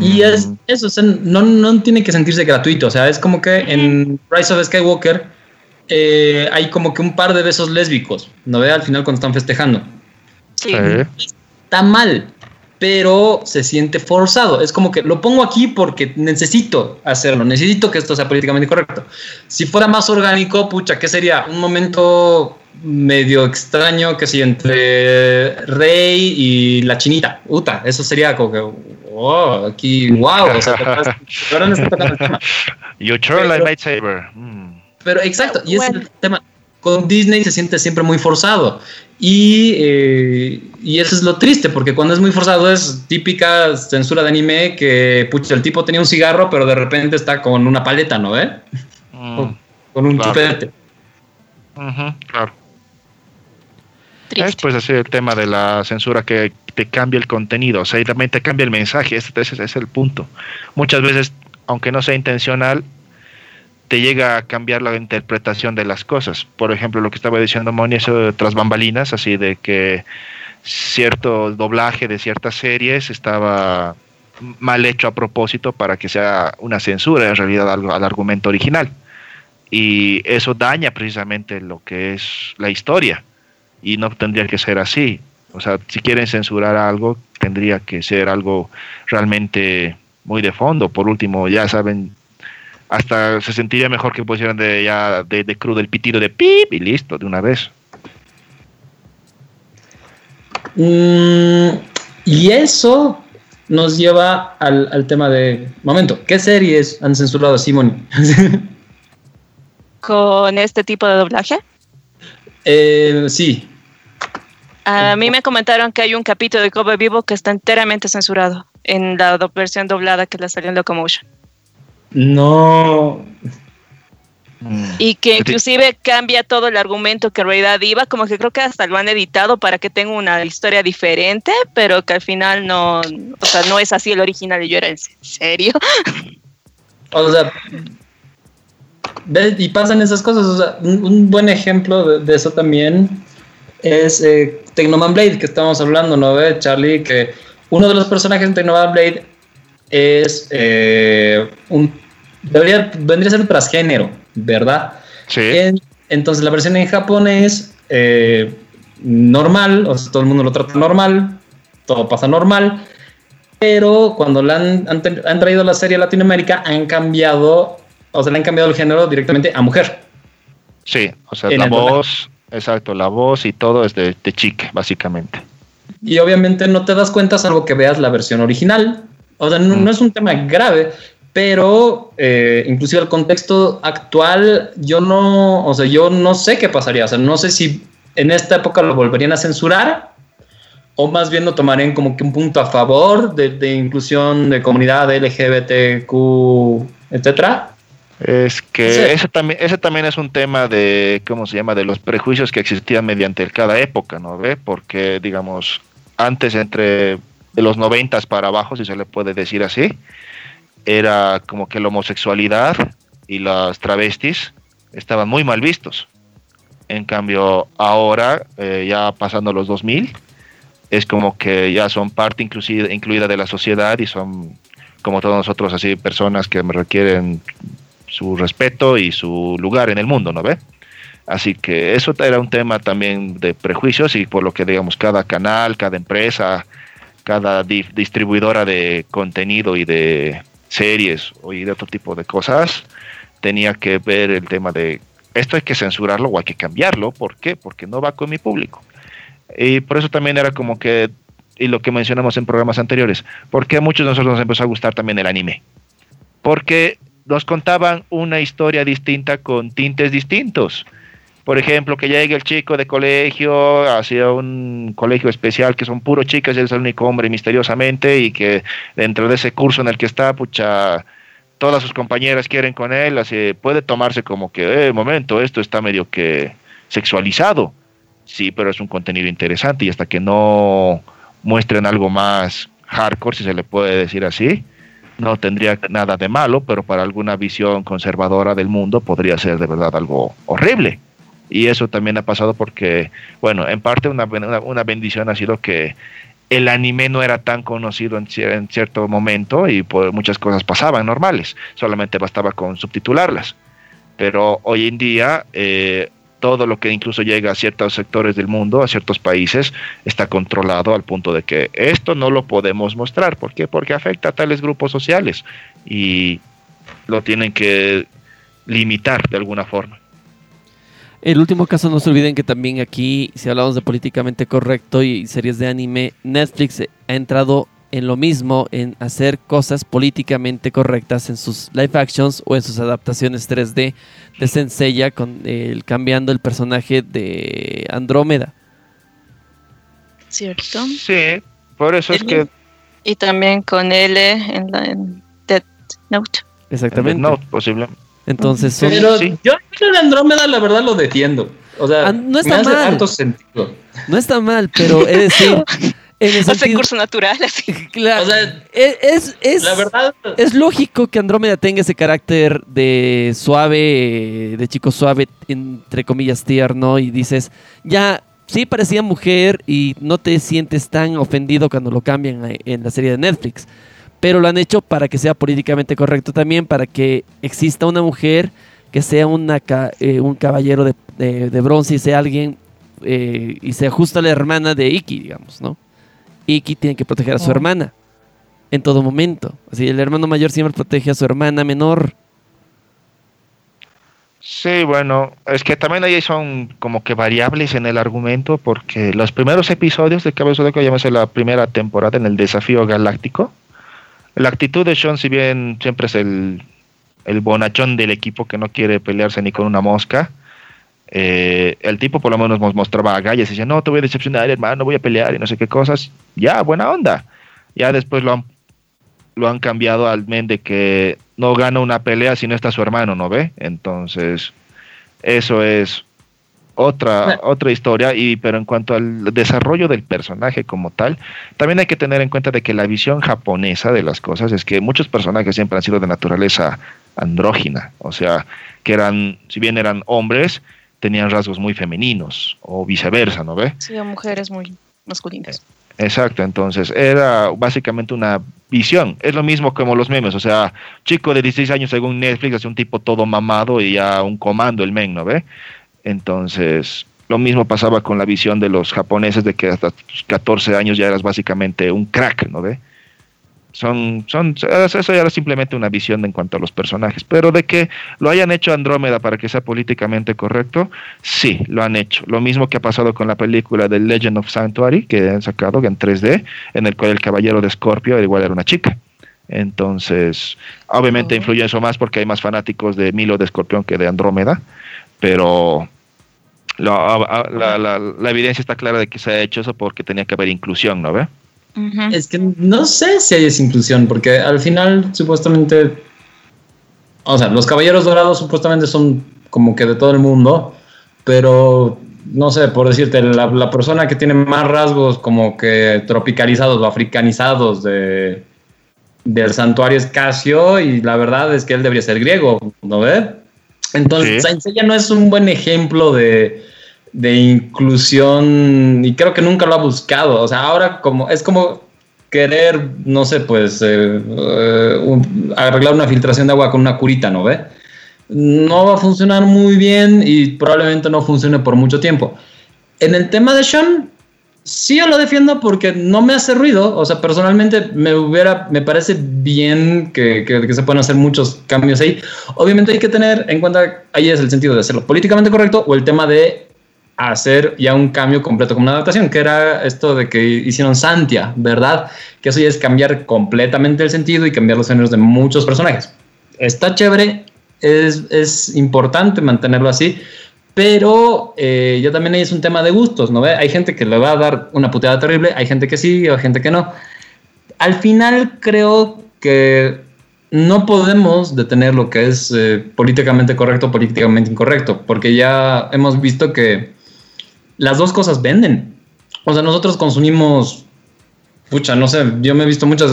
Y es eso, no, no tiene que sentirse gratuito, o sea, es como que en Rise of Skywalker eh, hay como que un par de besos lésbicos, ¿no ve? Al final cuando están festejando. Está mal, pero se siente forzado. Es como que lo pongo aquí porque necesito hacerlo, necesito que esto sea políticamente correcto. Si fuera más orgánico, pucha, ¿qué sería? Un momento medio extraño que si entre Rey y la chinita. Uta, eso sería como que, wow, aquí, wow. O sea, *laughs* ahora no está el tema. You turn like lightsaber. Mm. Pero exacto, y es el tema con Disney se siente siempre muy forzado. Y, eh, y, eso es lo triste, porque cuando es muy forzado es típica censura de anime que, pucha, el tipo tenía un cigarro, pero de repente está con una paleta, ¿no? Mm, con, un chupete. claro. Es pues así el tema de la censura que te cambia el contenido, o sea, y también te cambia el mensaje, ese es el punto. Muchas veces, aunque no sea intencional, te llega a cambiar la interpretación de las cosas. Por ejemplo, lo que estaba diciendo Moni, eso de tras bambalinas, así de que cierto doblaje de ciertas series estaba mal hecho a propósito para que sea una censura en realidad al, al argumento original. Y eso daña precisamente lo que es la historia. Y no tendría que ser así. O sea, si quieren censurar algo, tendría que ser algo realmente muy de fondo. Por último, ya saben, hasta se sentiría mejor que pusieran de ya de, de crudo el pitido de pip y listo, de una vez. Mm, y eso nos lleva al, tema de. Momento, ¿qué series han censurado a Simon? *laughs* ¿Con este tipo de doblaje? Eh, sí. A mí me comentaron que hay un capítulo de Cover Vivo que está enteramente censurado en la versión doblada que la salió en Locomotion. No. Y que inclusive cambia todo el argumento que en realidad iba, como que creo que hasta lo han editado para que tenga una historia diferente, pero que al final no, o sea, no es así el original y yo era en serio. *laughs* O sea, y pasan esas cosas, o sea, un, buen ejemplo de, eso también es eh, Technoman Blade, que estamos hablando, ¿no ve, Charlie? Que uno de los personajes de Technoman Blade es eh, un debería, vendría a ser un transgénero, ¿verdad? Sí. entonces la versión en japonés eh, normal, o sea, todo el mundo lo trata normal, todo pasa normal, pero cuando la han, han, traído la serie a Latinoamérica han cambiado, o sea, le han cambiado el género directamente a mujer. Sí, o sea, la voz, exacto, la voz y todo es de, de chique, básicamente. Y obviamente no te das cuenta salvo que veas la versión original. O sea, no, no es un tema grave, pero eh, inclusive el contexto actual, yo no, o sea, yo no sé qué pasaría, o sea, no sé si en esta época lo volverían a censurar o más bien lo tomarían como que un punto a favor de, inclusión de comunidad LGBTQ, etcétera. Es que ese, también, ese también es un tema de, ¿cómo se llama?, de los prejuicios que existían mediante cada época, ¿no ve? Porque, digamos, antes entre de los noventas para abajo, si se le puede decir así, era como que la homosexualidad y las travestis estaban muy mal vistos. En cambio, ahora, eh, ya pasando los 2000, es como que ya son parte inclusive, incluida de la sociedad y son, como todos nosotros, así, personas que requieren su respeto y su lugar en el mundo, ¿no ve? Así que eso era un tema también de prejuicios y por lo que, digamos, cada canal, cada empresa, cada distribuidora de contenido y de series o de otro tipo de cosas, tenía que ver el tema de esto hay que censurarlo o hay que cambiarlo. ¿Por qué? Porque no va con mi público. Y por eso también era como que, y lo que mencionamos en programas anteriores, porque a muchos de nosotros nos empezó a gustar también el anime. Porque nos contaban una historia distinta con tintes distintos. Por ejemplo, que llegue el chico de colegio hacia un colegio especial que son puro chicas y él es el único hombre misteriosamente y que dentro de ese curso en el que está, pucha, todas sus compañeras quieren con él, así puede tomarse como que, eh, momento, esto está medio que sexualizado. Sí, pero es un contenido interesante y hasta que no muestren algo más hardcore, si se le puede decir así, no tendría nada de malo, pero para alguna visión conservadora del mundo podría ser de verdad algo horrible. Y eso también ha pasado porque, bueno, en parte una, una, bendición ha sido que el anime no era tan conocido en, cierto momento y pues muchas cosas pasaban normales, solamente bastaba con subtitularlas. Pero hoy en día eh, todo lo que incluso llega a ciertos sectores del mundo, a ciertos países, está controlado al punto de que esto no lo podemos mostrar. ¿Por qué? Porque afecta a tales grupos sociales y lo tienen que limitar de alguna forma. El último caso, no se olviden que también aquí, si hablamos de políticamente correcto y series de anime, Netflix ha entrado en lo mismo, en hacer cosas políticamente correctas en sus live actions o en sus adaptaciones 3D de Senseiya, con el, cambiando el personaje de Andrómeda. ¿Cierto? Sí, por eso es que... Y también con L en, la, Dead Note. Exactamente. No, posiblemente. Entonces Pero yo de Andrómeda la verdad lo defiendo. O sea, ah, no está mal. No está mal, pero es decir, *laughs* en el sentido, curso natural, *laughs* así. *laughs* Claro, o sea, es, es, la verdad, es lógico que Andrómeda tenga ese carácter de suave, de chico suave, entre comillas tierno, y dices, ya, sí parecía mujer y no te sientes tan ofendido cuando lo cambian en la serie de Netflix pero lo han hecho para que sea políticamente correcto también, para que exista una mujer que sea una, eh, un caballero de, de, bronce y sea alguien eh, y se ajusta a la hermana de Iki, digamos, ¿no? Iki tiene que proteger a su oh. hermana en todo momento. Así el hermano mayor siempre protege a su hermana menor. Sí, bueno, es que también ahí son como que variables en el argumento, porque los primeros episodios de Cabeza de llámese la primera temporada en el desafío galáctico, la actitud de Sean, si bien siempre es el, bonachón del equipo que no quiere pelearse ni con una mosca, eh, el tipo por lo menos nos mostraba agallas y decía, no, te voy a decepcionar, hermano, voy a pelear y no sé qué cosas. Ya, buena onda. Ya después lo han, lo han cambiado al men de que no gana una pelea si no está su hermano, ¿no ve? Entonces, Eso es otra, otra historia, y, pero en cuanto al desarrollo del personaje como tal, también hay que tener en cuenta de que la visión japonesa de las cosas es que muchos personajes siempre han sido de naturaleza andrógina, o sea, que eran, si bien eran hombres, tenían rasgos muy femeninos, o viceversa, ¿no ve? Sí, mujeres muy masculinas. Exacto, entonces era básicamente una visión. Es lo mismo como los memes, o sea, chico de 16 años según Netflix, es un tipo todo mamado y ya un comando el men, ¿no ve? Entonces, lo mismo pasaba con la visión de los japoneses de que hasta tus 14 años ya eras básicamente un crack, ¿no ve? Son, son, eso ya era simplemente una visión en cuanto a los personajes. Pero de que lo hayan hecho Andrómeda para que sea políticamente correcto, sí, lo han hecho. Lo mismo que ha pasado con la película de Legend of Sanctuary, que han sacado en 3D, en el cual el caballero de Scorpio igual era una chica. Entonces, obviamente oh. influye eso más porque hay más fanáticos de Milo de Escorpión que de Andrómeda, pero la, la, evidencia está clara de que se ha hecho eso porque tenía que haber inclusión, ¿no ve? Es que no sé si hay esa inclusión, porque al final supuestamente, o sea, los caballeros dorados supuestamente son como que de todo el mundo, pero no sé, por decirte, la, persona que tiene más rasgos como que tropicalizados o africanizados de, del santuario es Casio y la verdad es que él debería ser griego, ¿no ve? Entonces, sí. no es un buen ejemplo de, de inclusión y creo que nunca lo ha buscado. O sea, ahora como es como querer, no sé, pues eh, eh, arreglar una filtración de agua con una curita, ¿no ve? No va a funcionar muy bien y probablemente no funcione por mucho tiempo. En el tema de Sean, sí yo lo defiendo porque no me hace ruido. O sea, personalmente me hubiera, me parece bien que, que, que, se puedan hacer muchos cambios ahí. Obviamente hay que tener en cuenta, ahí es el sentido de hacerlo políticamente correcto o el tema de hacer ya un cambio completo como una adaptación, que era esto de que hicieron Santia, ¿verdad? Que eso ya es cambiar completamente el sentido y cambiar los géneros de muchos personajes. Está chévere, es, es importante mantenerlo así, pero eh, ya también es un tema de gustos, ¿no? Hay gente que le va a dar una puteada terrible, hay gente que sí, hay gente que no. Al final creo que no podemos detener lo que es eh, políticamente correcto, políticamente incorrecto, porque ya hemos visto que las dos cosas venden. O sea, nosotros consumimos, pucha, no sé, yo me he visto muchas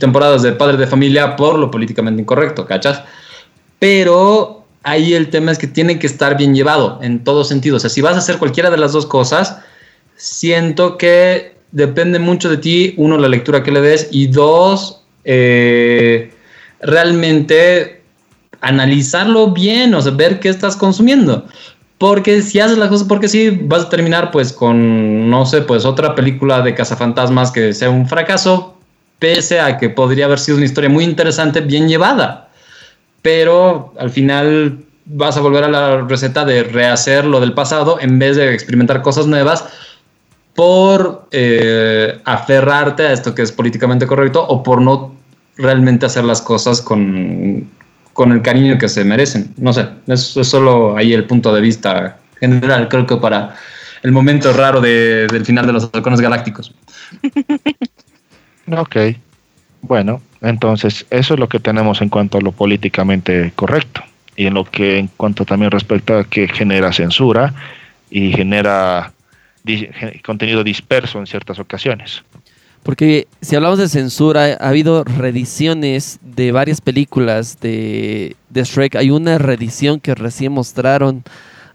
temporadas de Padre de Familia por lo políticamente incorrecto, ¿cachas? Pero ahí el tema es que tiene que estar bien llevado en todos sentidos. O sea, si vas a hacer cualquiera de las dos cosas, siento que depende mucho de ti, uno, la lectura que le des, y dos, eh, realmente analizarlo bien, o sea, ver qué estás consumiendo. Porque si haces las cosas porque sí, vas a terminar pues con, no sé, pues otra película de cazafantasmas que sea un fracaso, pese a que podría haber sido una historia muy interesante, bien llevada. Pero al final vas a volver a la receta de rehacer lo del pasado en vez de experimentar cosas nuevas por eh, aferrarte a esto que es políticamente correcto o por no realmente hacer las cosas con, con el cariño que se merecen. No sé, es, es, solo ahí el punto de vista general, creo que para el momento raro de, del final de los halcones galácticos. *laughs* Ok, bueno, entonces eso es lo que tenemos en cuanto a lo políticamente correcto y en lo que en cuanto también respecta a que genera censura y genera contenido disperso en ciertas ocasiones. Porque si hablamos de censura, ha habido reediciones de varias películas de, Shrek. Hay una reedición que recién mostraron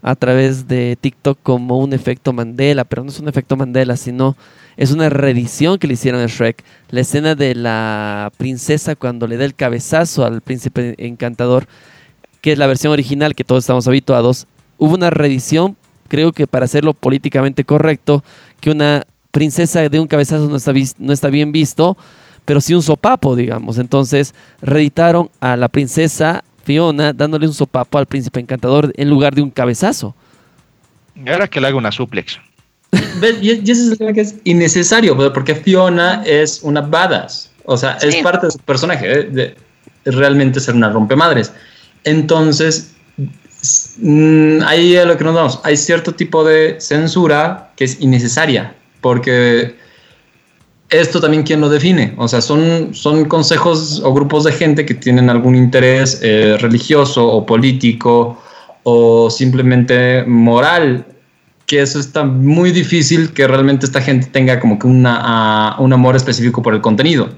a través de TikTok como un efecto Mandela, pero no es un efecto Mandela, sino es una reedición que le hicieron a Shrek. La escena de la princesa cuando le da el cabezazo al príncipe encantador, que es la versión original que todos estamos habituados. Hubo una reedición, creo que para hacerlo políticamente correcto, que una princesa de un cabezazo no está, no está bien visto, pero sí un sopapo, digamos. Entonces reeditaron a la princesa Fiona dándole un sopapo al príncipe encantador en lugar de un cabezazo. Y ahora que le haga una suplex. Y, eso es lo que es innecesario, porque Fiona es una badass. O sea, es parte de su personaje, de, realmente ser una rompemadres. Entonces, mm, ahí a lo que nos vamos. Hay cierto tipo de censura que es innecesaria porque esto también quién lo define, o sea, son, son consejos o grupos de gente que tienen algún interés eh, religioso o político o simplemente moral, que eso está muy difícil que realmente esta gente tenga como que una, un amor específico por el contenido.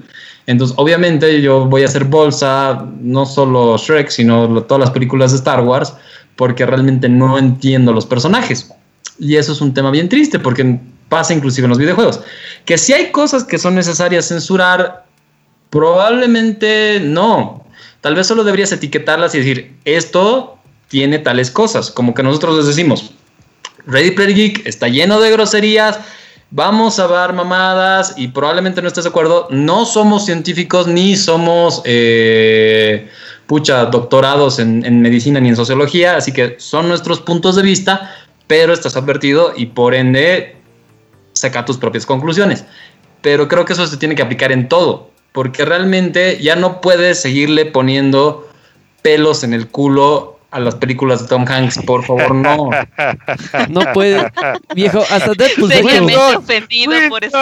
Entonces, obviamente yo voy a hacer bolsa, no solo Shrek, sino todas las películas de Star Wars, porque realmente no entiendo los personajes. Y eso es un tema bien triste, porque pasa inclusive en los videojuegos. Que si hay cosas que son necesarias censurar, probablemente no. Tal vez solo deberías etiquetarlas y decir, esto tiene tales cosas, como que nosotros les decimos, Ready Player Geek está lleno de groserías, vamos a dar mamadas y probablemente no estés de acuerdo. No somos científicos ni somos, eh, pucha, doctorados en, en, medicina ni en sociología, así que son nuestros puntos de vista, pero estás advertido y por ende saca tus propias conclusiones. Pero creo que eso se tiene que aplicar en todo, porque realmente ya no puedes seguirle poniendo pelos en el culo a las películas de Tom Hanks, por favor, no. No puede. Viejo, hasta Deadpool se hizo. ofendido por eso.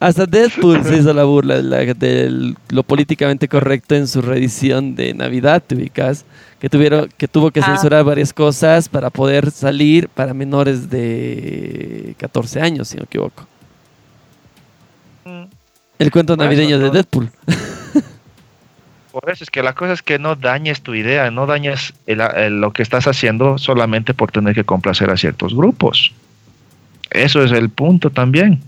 Hasta Deadpool se hizo la burla de lo políticamente correcto en su reedición de Navidad, te ubicas. Que, tuvieron, que tuvo que ah. censurar varias cosas para poder salir para menores de 14 años, si no me equivoco. Mm. El cuento navideño de Deadpool. *laughs* Por eso es que la cosa es que no dañes tu idea, no dañes lo que estás haciendo solamente por tener que complacer a ciertos grupos. Eso es el punto también.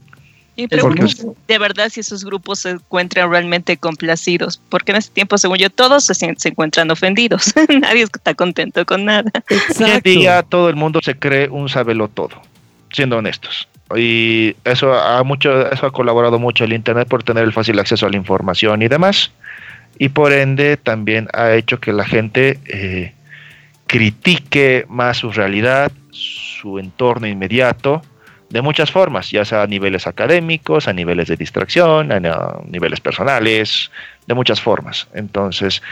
Y pregunto de verdad si esos grupos se encuentran realmente complacidos, porque en este tiempo, según yo, todos se, se encuentran ofendidos. *laughs* Nadie está contento con nada. Hoy día todo el mundo se cree un sabelo todo, siendo honestos. Y eso ha, mucho, eso ha colaborado mucho el Internet por tener el fácil acceso a la información y demás y por ende también ha hecho que la gente eh, critique más su realidad, su entorno inmediato, de muchas formas, ya sea a niveles académicos, a niveles de distracción, a niveles personales, de muchas formas. Entonces,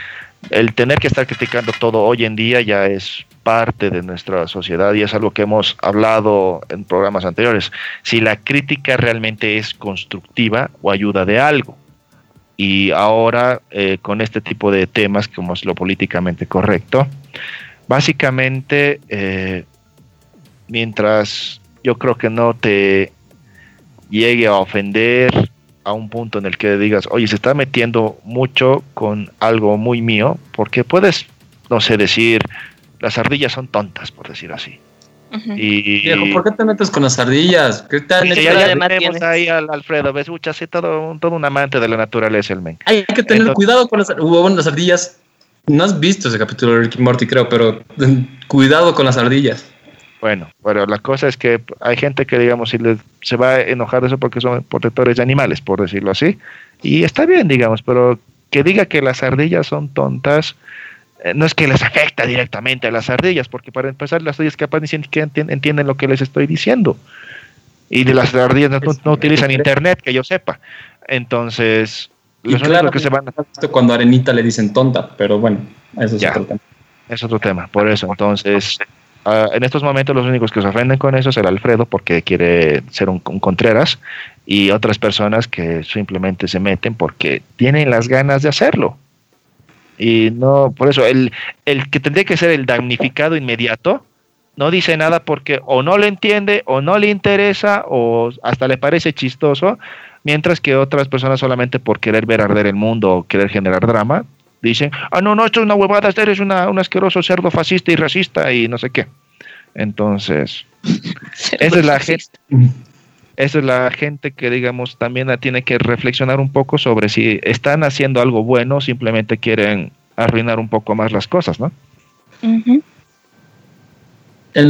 el tener que estar criticando todo hoy en día ya es parte de nuestra sociedad y es algo que hemos hablado en programas anteriores. Si la crítica realmente es constructiva o ayuda de algo. Y ahora eh, con este tipo de temas como es lo políticamente correcto, básicamente eh, mientras yo creo que no te llegue a ofender a un punto en el que digas, oye, se está metiendo mucho con algo muy mío, porque puedes, no sé, decir, las ardillas son tontas, por decir así. Y, Viejo, ¿por qué te metes con las ardillas? ¿Qué tal? ya, ya tenemos ahí al Alfredo, ves, mucha, sí, todo, todo un amante de la naturaleza el men. Hay que tener cuidado con las, las ardillas. No has visto ese capítulo de Ricky Morty, creo, pero cuidado con las ardillas. Bueno, pero la cosa es que hay gente que, digamos, si se va a enojar de eso porque son protectores de animales, por decirlo así. Y está bien, digamos, pero que diga que las ardillas son tontas, no es que les afecta directamente a las ardillas, porque para empezar las ardillas capaz ni siquiera entienden lo que les estoy diciendo. Y de las ardillas no, utilizan internet, que yo sepa. Entonces, los claro, que se van a... Cuando Arenita le dicen tonta, pero bueno, eso es otro tema. Es otro tema, por eso. Entonces, ah, en estos momentos los únicos que se ofenden con eso es el Alfredo, porque quiere ser un, un Contreras, y otras personas que simplemente se meten porque tienen las ganas de hacerlo. Y no, por eso, el, el que tendría que ser el damnificado inmediato, no dice nada porque o no le entiende, o no le interesa, o hasta le parece chistoso, mientras que otras personas solamente por querer ver arder el mundo o querer generar drama, dicen, ah, no, no, esto es una huevada, eres una, un asqueroso cerdo fascista y racista y no sé qué. Entonces, *laughs* esa es la gente. Esa es la gente que, digamos, también tiene que reflexionar un poco sobre si están haciendo algo bueno o simplemente quieren arruinar un poco más las cosas, ¿no? En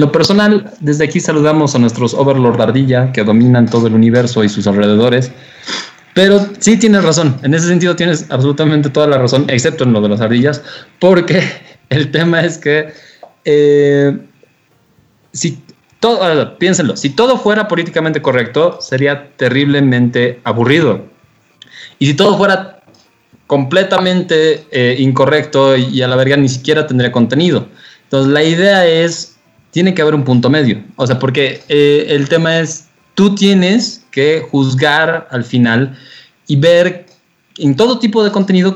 lo personal, desde aquí saludamos a nuestros Overlord Ardilla que dominan todo el universo y sus alrededores. Pero sí tienes razón, en ese sentido tienes absolutamente toda la razón, excepto en lo de las ardillas, porque *laughs* el tema es que eh, si piénsenlo, si todo fuera políticamente correcto, sería terriblemente aburrido. Y si todo fuera completamente eh, incorrecto y a la verga ni siquiera tendría contenido. Entonces la idea es, tiene que haber un punto medio. O sea, porque eh, el tema es, tú tienes que juzgar al final y ver en todo tipo de contenido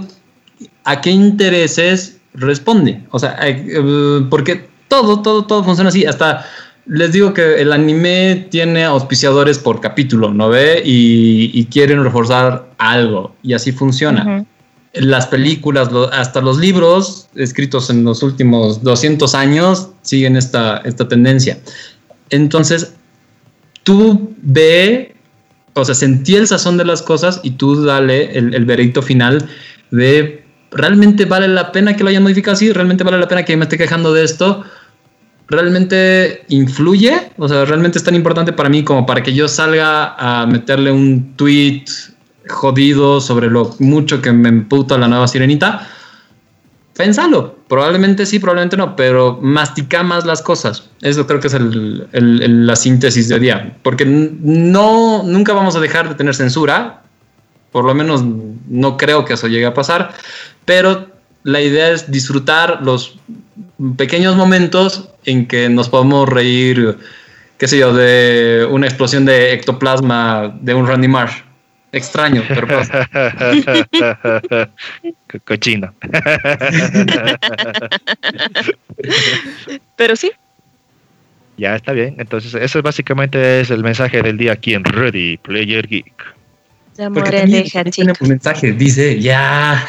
a qué intereses responde. O sea, eh, porque todo, todo, todo funciona así. Hasta les digo que el anime tiene auspiciadores por capítulo, ¿no ve? Y, quieren reforzar algo y así funciona. Las películas, hasta los libros escritos en los últimos 200 años siguen esta, esta tendencia. Entonces, tú ve, o sea, sentí el sazón de las cosas y tú dale el, el veredicto final de realmente vale la pena que lo hayan modificado así, realmente vale la pena que me esté quejando de esto realmente influye, o sea, realmente es tan importante para mí como para que yo salga a meterle un tweet jodido sobre lo mucho que me emputa la nueva sirenita. Pensalo, probablemente sí, probablemente no, pero mastica más las cosas. Eso creo que es la síntesis de día, porque no, nunca vamos a dejar de tener censura, por lo menos no creo que eso llegue a pasar, pero la idea es disfrutar los pequeños momentos en que nos podemos reír, qué sé yo, de una explosión de ectoplasma de un Randy Marsh. Extraño, pero pasa. *laughs* Cochino. *laughs* pero sí. Ya está bien. Entonces, eso básicamente es el mensaje del día aquí en Ready Player Geek. La moraleja, chicos. mensaje dice, ya.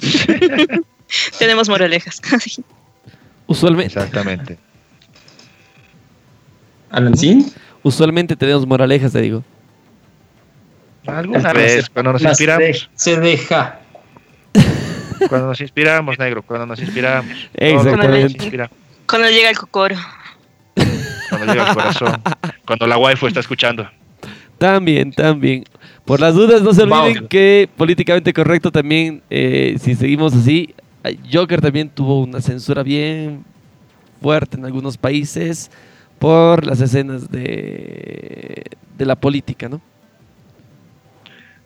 *laughs* Tenemos moralejas. Usualmente. Exactamente. *laughs* ¿Alancín? Usualmente tenemos moralejas, te digo. Alguna vez, cuando nos inspiramos. Se deja. *laughs* Cuando nos inspiramos, negro, cuando nos inspiramos. Exactamente. Cuando llega el cocoro. Cuando llega el corazón. *laughs* Cuando la waifu está escuchando. También, también. Por las dudas, no se olviden que políticamente correcto también, eh, si seguimos así, Joker también tuvo una censura bien fuerte en algunos países por las escenas de, de la política, ¿no?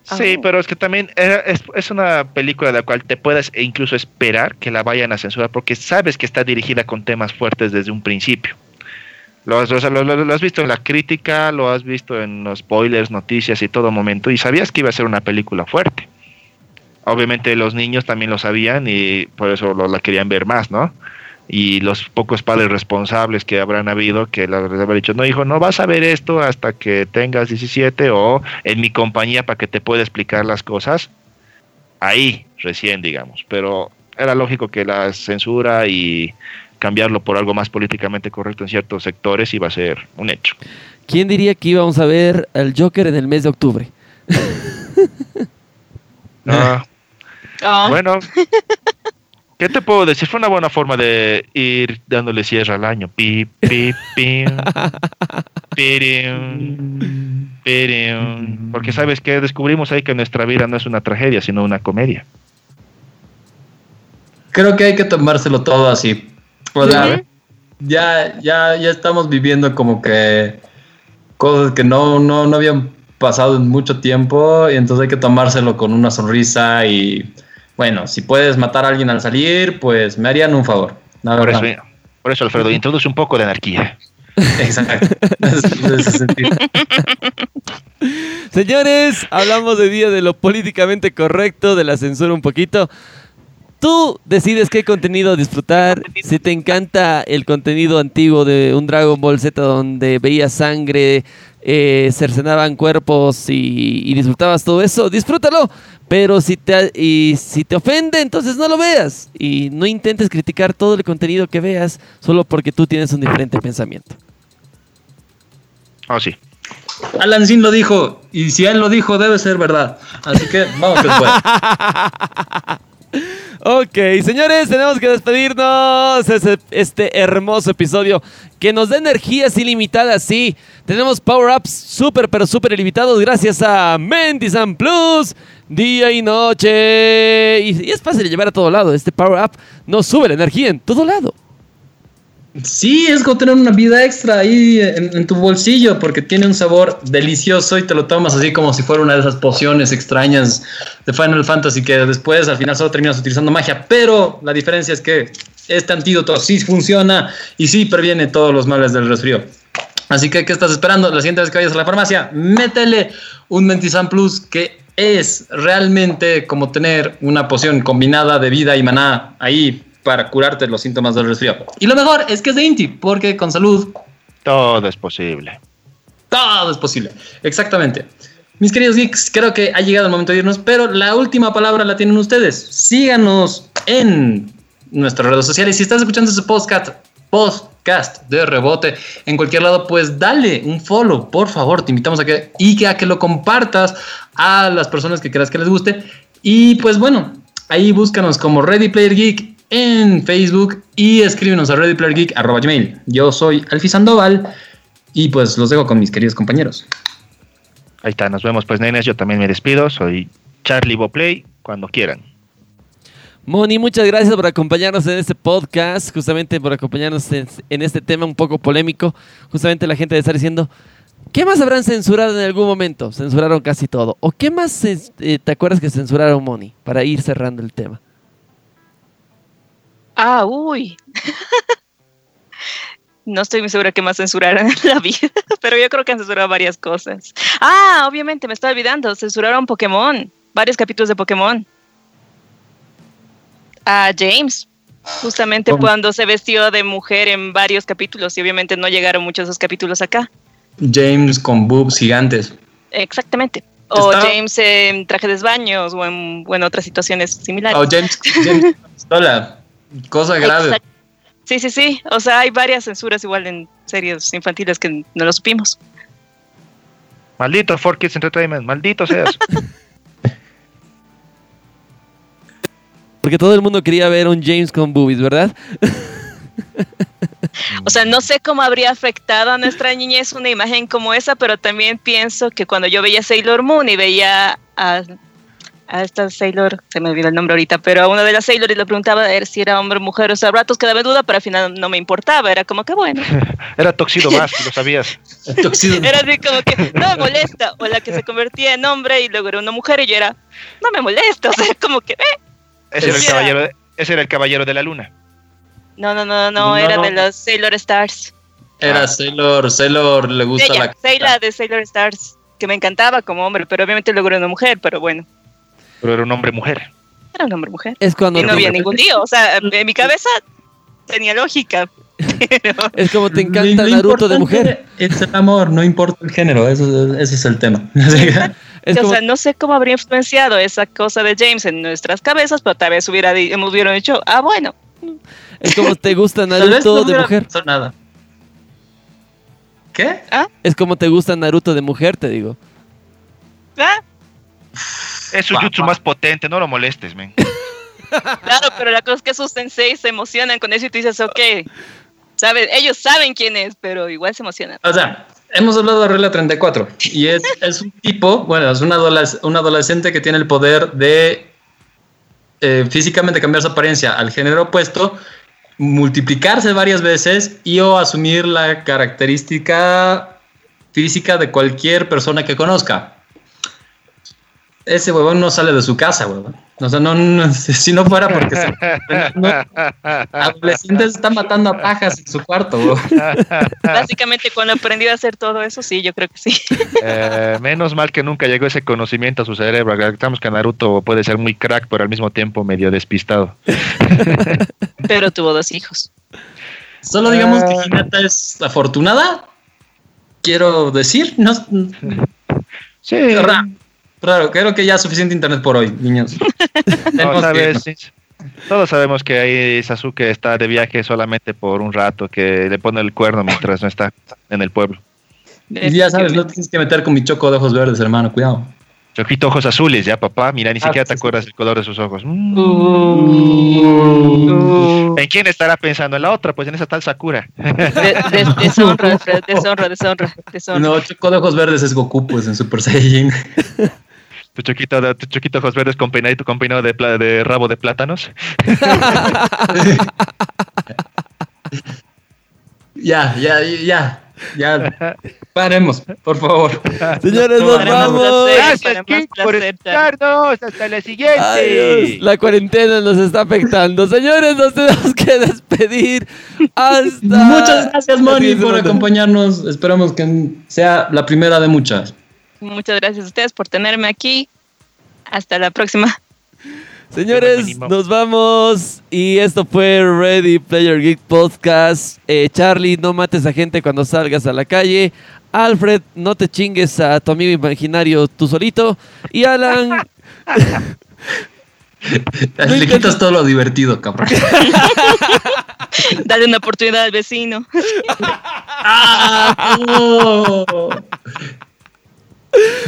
Sí, pero es que también es, es, una película de la cual te puedes e incluso esperar que la vayan a censurar porque sabes que está dirigida con temas fuertes desde un principio. Lo has, lo, has, visto en la crítica, lo has visto en los spoilers, noticias y todo momento, y sabías que iba a ser una película fuerte. Obviamente los niños también lo sabían y por eso lo, la querían ver más, ¿no? Y los pocos padres responsables que habrán habido que les habrán dicho, no, hijo, no vas a ver esto hasta que tengas 17 o en mi compañía para que te pueda explicar las cosas. Ahí recién, digamos. Pero era lógico que la censura y cambiarlo por algo más políticamente correcto en ciertos sectores iba a ser un hecho. ¿Quién diría que íbamos a ver al Joker en el mes de octubre? *laughs* Ah. Ah. Bueno, ¿qué te puedo decir? Fue una buena forma de ir dándole cierre al año. Pi, pi, pi, Porque sabes que descubrimos ahí que nuestra vida no es una tragedia, sino una comedia. Creo que hay que tomárselo todo así. Pues ya, ya, ya estamos viviendo como que cosas que no, no, no habían pasado en mucho tiempo y entonces hay que tomárselo con una sonrisa y bueno, si puedes matar a alguien al salir, pues me harían un favor. Por eso, por eso, Alfredo, introduce un poco de anarquía. *laughs* Exacto. Señores, hablamos de día de lo políticamente correcto, de la censura un poquito. Tú decides qué contenido disfrutar. Si te encanta el contenido antiguo de un Dragon Ball Z donde veías sangre, eh, cercenaban cuerpos y, disfrutabas todo eso, disfrútalo. Pero si te, y si te ofende, entonces no lo veas. Y no intentes criticar todo el contenido que veas solo porque tú tienes un diferente pensamiento. Ah, sí. Alan Sin lo dijo. Y si él lo dijo, debe ser verdad. Así que vamos después. *laughs* Ok, señores, tenemos que despedirnos. Este hermoso episodio que nos da energías ilimitadas. Sí, tenemos power-ups súper, pero súper ilimitados gracias a Mendisan Plus, día y noche. Y, es fácil de llevar a todo lado. Este power-up nos sube la energía en todo lado. Sí, es como tener una vida extra ahí en, tu bolsillo porque tiene un sabor delicioso y te lo tomas así como si fuera una de esas pociones extrañas de Final Fantasy que después al final solo terminas utilizando magia. Pero la diferencia es que este antídoto sí funciona y sí previene todos los males del resfrío. Así que, ¿qué estás esperando? La siguiente vez que vayas a la farmacia, métele un Mentizan Plus que es realmente como tener una poción combinada de vida y maná ahí para curarte los síntomas del resfriado. Y lo mejor es que es de Inti, porque con salud todo es posible. Todo es posible. Exactamente. Mis queridos geeks, creo que ha llegado el momento de irnos, pero la última palabra la tienen ustedes. Síganos en nuestras redes sociales. Si estás escuchando este podcast, podcast de rebote en cualquier lado, pues dale un follow, por favor. Te invitamos a que y que a que lo compartas a las personas que creas que les guste. Y pues bueno, ahí búscanos como Ready Player Geek en Facebook y escríbenos a readyplayergeek.gmail. Yo soy Alfi Sandoval y pues los dejo con mis queridos compañeros. Ahí está, nos vemos pues nenes, yo también me despido, soy Charlie Boplay, cuando quieran. Moni, muchas gracias por acompañarnos en este podcast, justamente por acompañarnos en, este tema un poco polémico. Justamente la gente estar diciendo, ¿qué más habrán censurado en algún momento? Censuraron casi todo. ¿O qué más eh, te acuerdas que censuraron, Moni? Para ir cerrando el tema. Ah, uy. *laughs* no estoy muy segura que más censuraron en la vida, *laughs* pero yo creo que han censurado varias cosas. Ah, obviamente, me estaba olvidando, censuraron Pokémon, varios capítulos de Pokémon. A James, justamente cuando se vestió de mujer en varios capítulos y obviamente no llegaron muchos de esos capítulos acá. James con boobs gigantes. Exactamente. O James en traje de baños o en, otras situaciones similares. O James, James con pistola. Cosa grave. Sí, sí, sí. O sea, hay varias censuras igual en series infantiles que no lo supimos. Maldito 4Kids Entertainment, maldito seas. *laughs* Porque todo el mundo quería ver un James con boobies, ¿verdad? O sea, no sé cómo habría afectado a nuestra niñez una imagen como esa, pero también pienso que cuando yo veía Sailor Moon y veía a a esta Sailor, se me olvidó el nombre ahorita, pero a una de las Sailor y le preguntaba a si era hombre o mujer, o sea, ratos quedaba en duda, pero al final no me importaba, era como que bueno. *laughs* era Toxido más, lo sabías. Era así como que no me molesta, o la que se convertía en hombre y luego era una mujer y yo era, no me molesta, o sea, como que, eh. Ese era el caballero, ese era el caballero de la luna. No, no, no, no, era de los Sailor Stars. Era Sailor, Sailor le gusta la... Sailor de Sailor Stars, que me encantaba como hombre, pero obviamente luego era una mujer, pero bueno. Pero era un hombre-mujer. Era un hombre-mujer. Es cuando y no había ningún lío. O sea, en mi cabeza tenía lógica. *laughs* Es como te encanta Naruto de mujer. Es el amor, no importa el género, eso, ese es el tema. *laughs* o sea, no sé cómo habría influenciado esa cosa de James en nuestras cabezas, pero tal vez hubiera, hemos hubieran dicho, ah, bueno. Es como *laughs* te gusta Naruto de mujer. Nada. ¿Qué? ¿Ah? Es como te gusta Naruto de mujer, te digo. ¿Ah? Es su jutsu más potente, no lo molestes, men. *laughs* Claro, pero la cosa es que sus senseis se emocionan con eso y tú dices, ok, ¿sabes? ellos saben quién es, pero igual se emocionan. O sea, hemos hablado de Regla 34 y es, es un tipo, bueno, es un, adolescente que tiene el poder de eh, físicamente cambiar su apariencia al género opuesto, multiplicarse varias veces y o asumir la característica física de cualquier persona que conozca ese huevón no sale de su casa, huevón. O sea, no, *laughs* si no fuera porque se, *laughs* adolescentes están matando a pajas en su cuarto. Huevón. Básicamente, cuando aprendí a hacer todo eso, sí, yo creo que sí. *laughs* Eh, menos mal que nunca llegó ese conocimiento a su cerebro. Estamos que Naruto puede ser muy crack, pero al mismo tiempo medio despistado. Pero tuvo dos hijos. Solo digamos que ah. Hinata es afortunada. Quiero decir, no. Sí. Claro, creo que ya es suficiente internet por hoy, niños. *laughs* Todos sabemos que ahí Sasuke está de viaje solamente por un rato, que le pone el cuerno mientras no está en el pueblo. Y ya sabes, no tienes que meter con mi choco de ojos verdes, hermano, cuidado. Choquito ojos azules, ya papá, mira, ni ah, siquiera te acuerdas el color de sus ojos. Mm. Uh. ¿En quién estará pensando? En la otra, pues en esa tal Sakura. deshonra, *laughs* deshonra, deshonra, deshonra. No, choco de ojos verdes es Goku, pues en Super Saiyan. *laughs* tu choquito, tu choquito ojos verdes con peinadito con peinado de, de rabo de plátanos. *laughs* ya, ya, ya. Ya, paremos, por favor. Señores, nos vamos. Gracias, por escucharnos. Hasta la siguiente. la cuarentena nos está afectando. Señores, nos tenemos que despedir. Hasta. Muchas gracias, Moni, por acompañarnos. Esperamos que sea la primera de muchas. Muchas gracias a ustedes por tenerme aquí. Hasta la próxima. Señores, nos vamos. Y esto fue Ready Player Geek Podcast. Eh, Charlie, no mates a gente cuando salgas a la calle. Alfred, no te chingues a tu amigo imaginario tú solito. Y Alan. *laughs* Le quitas todo lo divertido, cabrón. Dale una oportunidad al vecino. ¡Ah!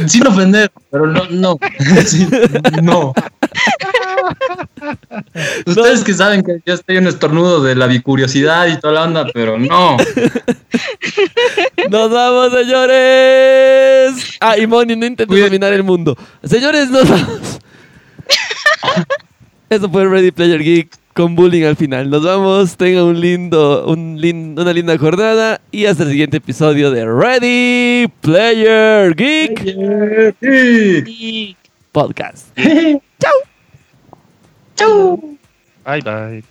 Sin ofender, pero no, no. *laughs* no. Ustedes que saben que yo estoy un estornudo de la bicuriosidad y toda la onda, pero no. *laughs* Nos vamos, señores. Ah, y Moni, no intentes dominar el mundo. Señores, nos vamos. *laughs* Eso fue Ready Player Geek con bullying al final. Nos vamos, tengan un lindo, un una linda jornada y hasta el siguiente episodio de Ready Player Geek, Geek. Podcast. Chau. Chau. Bye bye.